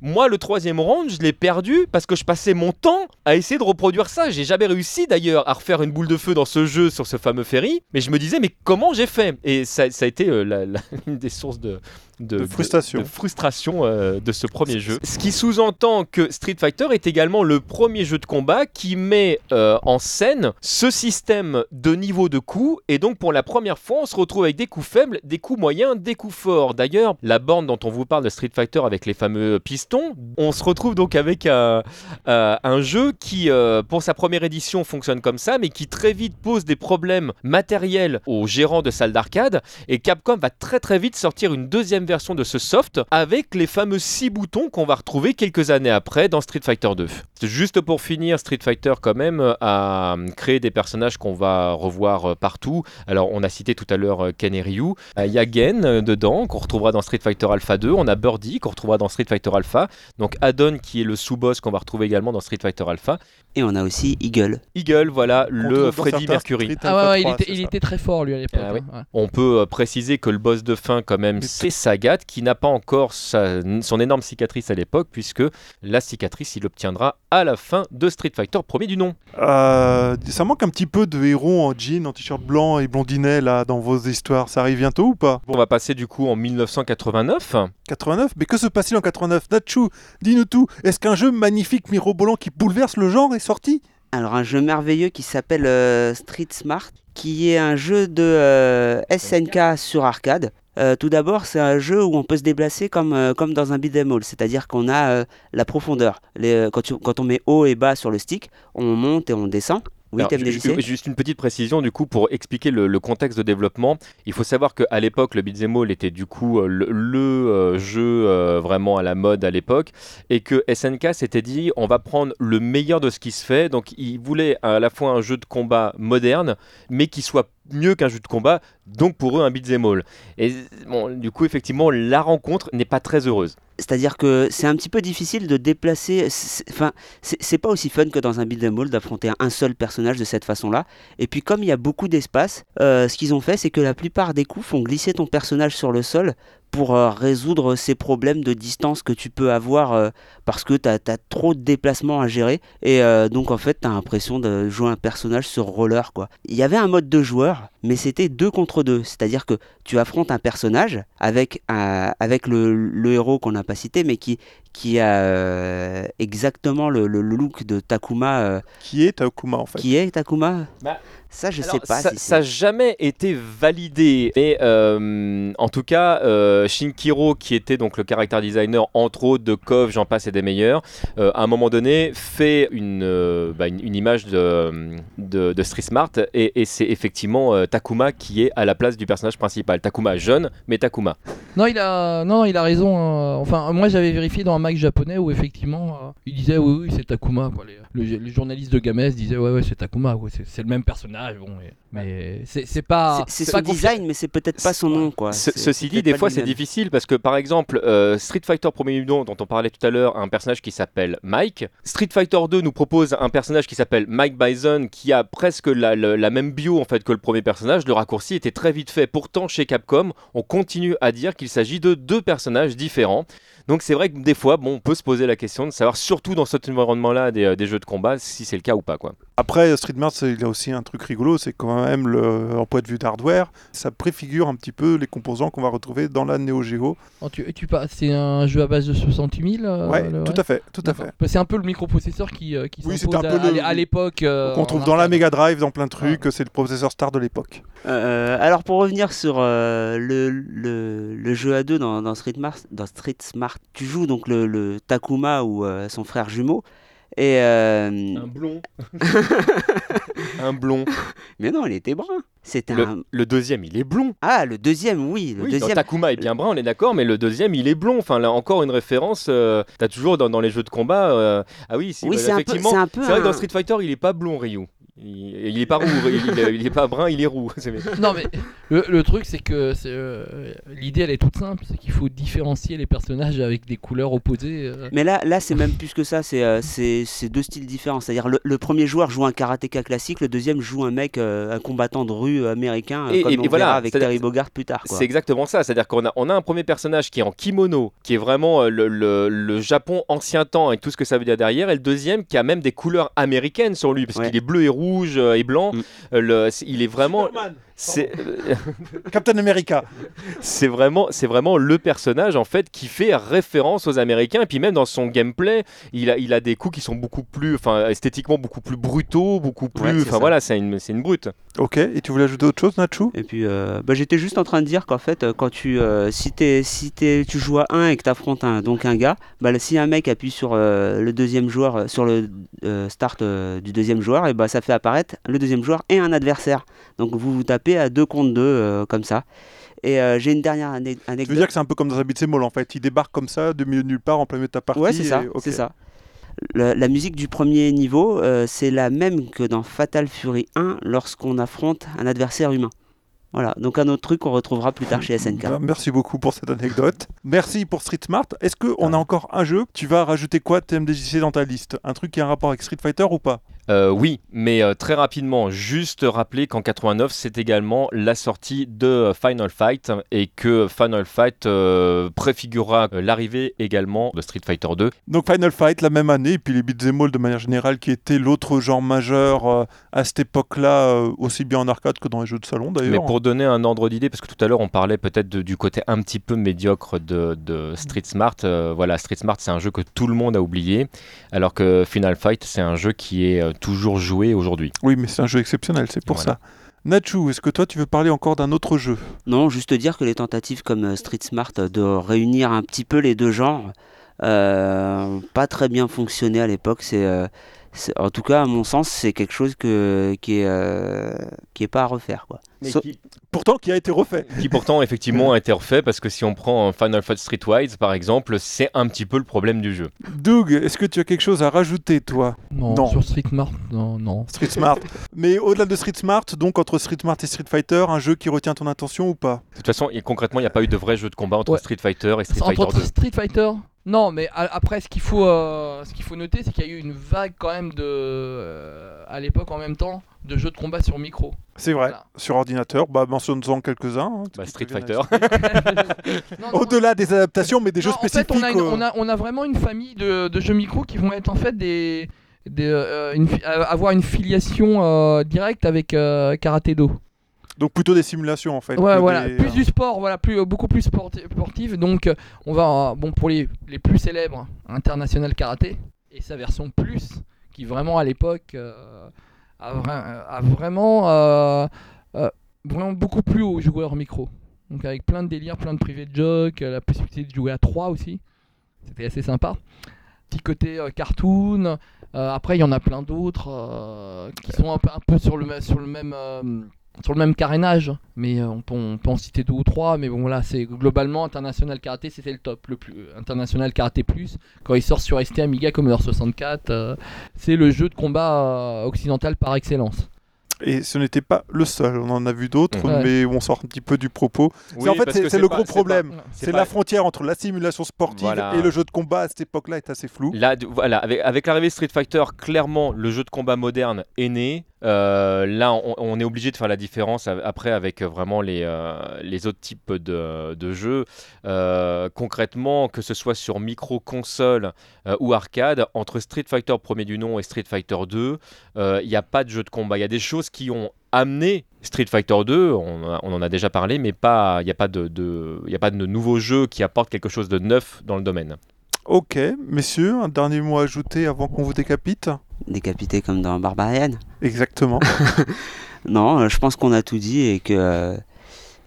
moi, le troisième round, je l'ai perdu parce que je passais mon temps à essayer de reproduire ça. J'ai jamais réussi d'ailleurs à refaire une boule de feu dans ce jeu sur ce fameux ferry. Mais je me disais, mais comment j'ai fait? Et ça, ça a été euh, une des sources de, De frustration. de frustration euh, de ce premier jeu. Ce qui sous-entend que Street Fighter est également le premier jeu de combat qui met euh, en scène ce système de niveau de coups. Et donc, pour la première fois, on se retrouve avec des coups faibles, des coups moyens, des coups forts. D'ailleurs, la borne dont on vous parle de Street Fighter avec les fameux pistons, on se retrouve donc avec euh, euh, un jeu qui, euh, pour sa première édition, fonctionne comme ça, mais qui très vite pose des problèmes matériels aux gérants de salles d'arcade. Et Capcom va très très vite sortir une deuxième version de ce soft avec les fameux 6 boutons qu'on va retrouver quelques années après dans Street Fighter 2. Juste pour finir, Street Fighter quand même a créé des personnages qu'on va revoir euh, partout. Alors on a cité tout à l'heure euh, Ken et Ryu. Euh, Il dedans qu'on retrouvera dans Street Fighter Alpha 2. On a Birdie qu'on retrouvera dans Street Fighter Alpha. Donc Adon qui est le sous-boss qu'on va retrouver également dans Street Fighter Alpha. Et on a aussi Eagle. Eagle, voilà, le Freddy Mercury. Ah ouais, il, 3, était, il très fort lui à l'époque. Ah oui. hein, ouais. On peut euh, préciser que le boss de fin, quand même, c'est Sagat, qui n'a pas encore sa- son énorme cicatrice à l'époque, puisque la cicatrice, il l'obtiendra à la fin de Street Fighter, premier du nom. Euh, ça manque un petit peu de héros en jean, en t-shirt blanc et blondinet là dans vos histoires. Ça arrive bientôt ou pas? On va passer du coup en 1989. 89 Mais que se passe-t-il en 89 Nachu, dis-nous tout. Est-ce qu'un jeu magnifique mirobolant qui bouleverse le genre est sorti Alors un jeu merveilleux qui s'appelle euh, Street Smart, qui est un jeu de euh, SNK sur arcade. Euh, tout d'abord, c'est un jeu où on peut se déplacer comme, comme dans un beat'em all, c'est-à-dire qu'on a la profondeur. Quand on met haut et bas sur le stick, on monte et on descend. Oui, Alors, Juste une petite précision du coup pour expliquer le, le contexte de développement. Il faut savoir qu'à l'époque le beat'em all était du coup euh, le, le, euh, jeu euh, vraiment à la mode à l'époque et que SNK s'était dit on va prendre le meilleur de ce qui se fait. Donc il voulait à la fois un jeu de combat moderne mais qui soit mieux qu'un jeu de combat. Donc pour eux un beat'em all. Et bon du coup effectivement la rencontre n'est pas très heureuse. C'est-à-dire que c'est un petit peu difficile de déplacer. Enfin, c'est c'est pas aussi fun que dans un beat'em all d'affronter un seul personnage de cette façon-là. Et puis, comme il y a beaucoup d'espace, euh, ce qu'ils ont fait, c'est que la plupart des coups font glisser ton personnage sur le sol pour euh, résoudre ces problèmes de distance que tu peux avoir euh, parce que tu as, trop de déplacements à gérer. Et euh, donc, en fait, tu as l'impression de jouer un personnage sur roller. quoi. Il y avait un mode de joueur, mais c'était deux contre deux. C'est-à-dire que tu affrontes un personnage avec, un- avec le, le héros qu'on n'a pas cité, mais qui, qui a euh, exactement le, le- le look de Takuma. euh, Qui est Takuma en fait Qui est Takuma Bah, Ça, je Alors, sais pas. Ça si n'a c'est- jamais été validé. Mais euh, en tout cas, euh, Shinkiro, qui était donc le character designer, entre autres, de KOF, j'en passe et des meilleurs, euh, à un moment donné, fait une, euh, bah, une, une image de, de, de Street Smart. Et, et c'est effectivement euh, Takuma qui est à la place du personnage principal. Takuma jeune, mais Takuma. Non, il a, non, il a raison. euh, Enfin, moi, j'avais vérifié dans un mag japonais où effectivement, euh, il disait oui, oui, c'est Takuma. quoi. Les, le, le journaliste de Games disait ouais, ouais, c'est Takuma. quoi. C'est c'est le même personnage. Bon, et- mais c'est c'est pas. C'est- son design, mais c'est peut-être pas son nom, quoi. Ceci dit, des fois c'est difficile parce que par exemple, euh, Street Fighter premier numéro dont on parlait tout à l'heure, a un personnage qui s'appelle Mike. Street Fighter 2 nous propose un personnage qui s'appelle Mike Bison qui a presque la, la- la même bio en fait que le premier personnage. Le raccourci était très vite fait. Pourtant, chez Capcom, on continue à dire qu'il s'agit de deux personnages différents. Donc c'est vrai que des fois, bon, on peut se poser la question de savoir, surtout dans cet environnement-là des, euh, des jeux de combat, si c'est le cas ou pas. Quoi. Après, Street Mart, c'est- il a aussi un truc rigolo, c'est quand même le, en point de vue d'hardware, ça préfigure un petit peu les composants qu'on va retrouver dans la Neo Geo. Oh, tu, tu c'est un jeu à base de 68 000 euh, ouais, le- tout à fait, tout à fait. Bah, C'est un peu le microprocesseur qui, euh, qui Oui, s'impose c'était un peu à, le- à l'époque. euh, Qu'on trouve dans la. Mega Drive, dans plein de trucs, c'est le processeur star de l'époque. Euh, alors pour revenir sur euh, le, le, le jeu à deux dans, dans Street Smart, dans Street Smart, tu joues donc le, le Takuma ou euh, son frère jumeau. Et euh, blond. Un blond. Mais non, il était brun. C'était Le, un. le deuxième, il est blond. Ah, le deuxième, oui. Le Oui, deuxième. Takuma est bien brun, on est d'accord, mais le deuxième, il est blond. Enfin, là, encore une référence. euh, T'as toujours dans, dans les jeux de combat. euh, Ah oui, Oui, bah, c'est un peu. effectivement. C'est un peu. C'est vrai que un- dans Street Fighter, il est pas blond, Ryu. Il, il est pas roux, il, il- il est pas brun, il est roux. Non mais le, le truc c'est que euh, l'idée elle est toute simple, c'est qu'il faut différencier les personnages avec des couleurs opposées. euh. Mais là, là c'est même plus que ça, c'est euh, c'est deux styles différents. C'est-à-dire le, le premier joueur joue un karatéka classique, le deuxième joue un mec, euh, un combattant de rue américain, Et- comme et- on et voilà, verra avec Terry Bogard plus tard. C'est exactement ça. C'est-à-dire qu'on a, on a un premier personnage qui est en kimono, qui est vraiment le, le- le Japon ancien temps et tout ce que ça veut dire derrière, et le deuxième qui a même des couleurs américaines sur lui, parce Ouais. qu'il est bleu et rouge euh, et blanc. Mm. Euh, le- il est vraiment. C'est euh, Captain America. c'est vraiment, c'est vraiment le personnage en fait qui fait référence aux Américains. Et puis même dans son gameplay, il a, il a des coups qui sont beaucoup plus, enfin esthétiquement beaucoup plus brutaux, beaucoup plus. Enfin voilà, c'est une, c'est une brute. Ok, et tu voulais ajouter autre chose, Nachu Et puis, euh, bah, j'étais juste en train de dire qu'en fait, quand tu, euh, si, t'es- si t'es- tu joues à 1 et que tu affrontes un, donc un gars, bah, si un mec appuie sur euh, le deuxième joueur, sur le euh, start euh, du deuxième joueur, et bah, ça fait apparaître le deuxième joueur et un adversaire. Donc vous vous tapez à 2 contre 2 comme ça. Et euh, j'ai une dernière ane- Tu veux anecdote. dire que c'est un peu comme dans un beat'em en fait. Il débarque comme ça, de milieu de nulle part, en plein milieu de ta partie. Ouais, c'est ça, et- c'est ça. Le- la musique du premier niveau, euh, c'est la même que dans Fatal Fury 1 lorsqu'on affronte un adversaire humain. Voilà, donc un autre truc qu'on retrouvera plus tard chez SNK. Bah, merci beaucoup pour cette anecdote. Merci pour Street Smart. Est-ce qu'on a encore un jeu? Tu vas rajouter quoi TMDJC dans ta liste? Un truc qui a un rapport avec Street Fighter ou pas? Euh, oui, mais euh, très rapidement, juste rappeler qu'en 89, c'est également la sortie de Final Fight et que Final Fight euh, préfigurera euh, l'arrivée également de Street Fighter 2. Donc Final Fight la même année, et puis les beat'em all de manière générale, qui était l'autre genre majeur à cette époque-là, aussi bien en arcade que dans les jeux de salon Mais d'ailleurs. pour donner un ordre d'idée, parce que tout à l'heure on parlait peut-être du côté un petit peu médiocre de, de Street Smart, voilà, Street Smart c'est un jeu que tout le monde a oublié, alors que Final Fight c'est un jeu qui est toujours joué aujourd'hui. Oui, mais c'est un jeu exceptionnel, c'est pour Voilà. ça. Nachu, est-ce que toi tu veux parler encore d'un autre jeu? Non, juste dire que les tentatives comme euh, Street Smart euh, de réunir un petit peu les deux genres, euh, pas très bien fonctionné à l'époque. C'est, euh, c'est- en tout cas, à mon sens, c'est quelque chose que, qui est, euh, qui est pas à refaire. Quoi. So- Pourtant, qui a été refait. qui pourtant effectivement a été refait parce que si on prend Final Fight Streetwise par exemple, c'est un petit peu le problème du jeu. Doug, est-ce que tu as quelque chose à rajouter, toi? Non, Non. sur Street Smart, non, non. Street Smart. mais au-delà de Street Smart, donc entre Street Smart et Street Fighter, un jeu qui retient ton attention ou pas? De toute façon, et concrètement, il n'y a pas eu de vrai jeu de combat entre Ouais. Street Fighter et Street Entre Fighter 2. Street Fighter Non, mais a- après, ce qu'il faut, euh, ce qu'il faut noter, c'est qu'il y a eu une vague quand même de, euh, à l'époque en même temps, de jeux de combat sur micro. C'est vrai. Voilà. Sur ordinateur, bah, mentionnons-en quelques-uns. hein, Bah, Street Fighter. Au-delà des adaptations, mais des jeux non, en fait, spécifiques. on a, une- euh, on, a, on a vraiment une famille de, de jeux micro qui vont être en fait des, des, euh, une avoir une filiation euh, directe avec euh, Karate Do. Donc plutôt des simulations en fait. Ouais, voilà, des- plus du sport, voilà, plus, euh, beaucoup plus sporti- sportif. Donc, euh, on va, euh, bon, pour les, les plus célèbres, International Karaté et sa version plus, qui vraiment à l'époque euh, a, vra- a vraiment, euh, euh, vraiment beaucoup plus aux joueurs micro. Donc, avec plein de délires, plein de privés de joke, euh, la possibilité de jouer à 3 aussi. C'était assez sympa. Petit côté euh, cartoon. Euh, après, il y en a plein d'autres euh, qui sont un peu, un peu sur le, ma- sur le même. Euh, sur le même carénage, mais euh, on, peut, on peut en citer deux ou trois, mais bon voilà, c'est globalement International Karaté, c'était le top, le plus International Karaté Plus, quand il sort sur ST Amiga Commodore 64, euh, c'est le jeu de combat euh, occidental par excellence. Et ce n'était pas le seul, on en a vu d'autres, Ouais. mais on sort un petit peu du propos. Oui, en fait, parce c'est que c'est le pas- gros problème. C'est la frontière entre la simulation sportive Voilà. et le jeu de combat à cette époque-là est assez floue. Là, d- voilà, avec, avec l'arrivée de Street Fighter, clairement, le jeu de combat moderne est né. Euh, là, on, est obligé de faire la différence après avec euh, vraiment les, euh, les autres types de, de jeux. Concrètement, que ce soit sur micro, console ou arcade, entre Street Fighter premier du nom et Street Fighter 2, euh, il n'y a pas de jeu de combat. Il y a des choses qui ont amené Street Fighter 2, on, en a déjà parlé, mais il n'y a, pas de, de, de nouveaux jeux qui apportent quelque chose de neuf dans le domaine. Ok, messieurs, un dernier mot à ajouter avant qu'on vous décapite Décapité comme dans Barbarian. Exactement. Non, euh, je pense qu'on a tout dit et que, euh,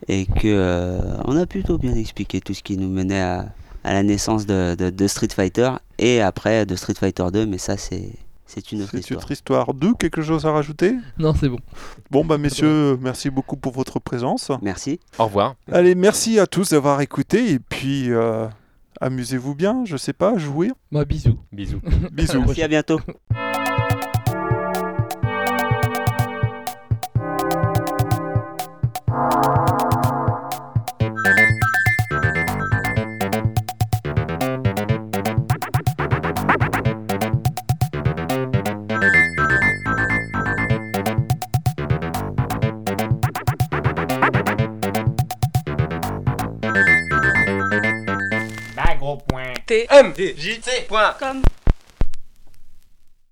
et que euh, on a plutôt bien expliqué tout ce qui nous menait à, à la naissance de, de- de Street Fighter et après de Street Fighter 2, mais ça c'est C'est une autre C'est une histoire. autre histoire. D'où quelque chose à rajouter? Non, c'est bon. Bon, bah messieurs, merci beaucoup pour votre présence. Merci. Au revoir. Allez, merci à tous d'avoir écouté et puis euh, amusez-vous bien, je sais pas, jouer. Bah, bisous. Bisous. Bisous. Merci, à bientôt. T M. J C point Comme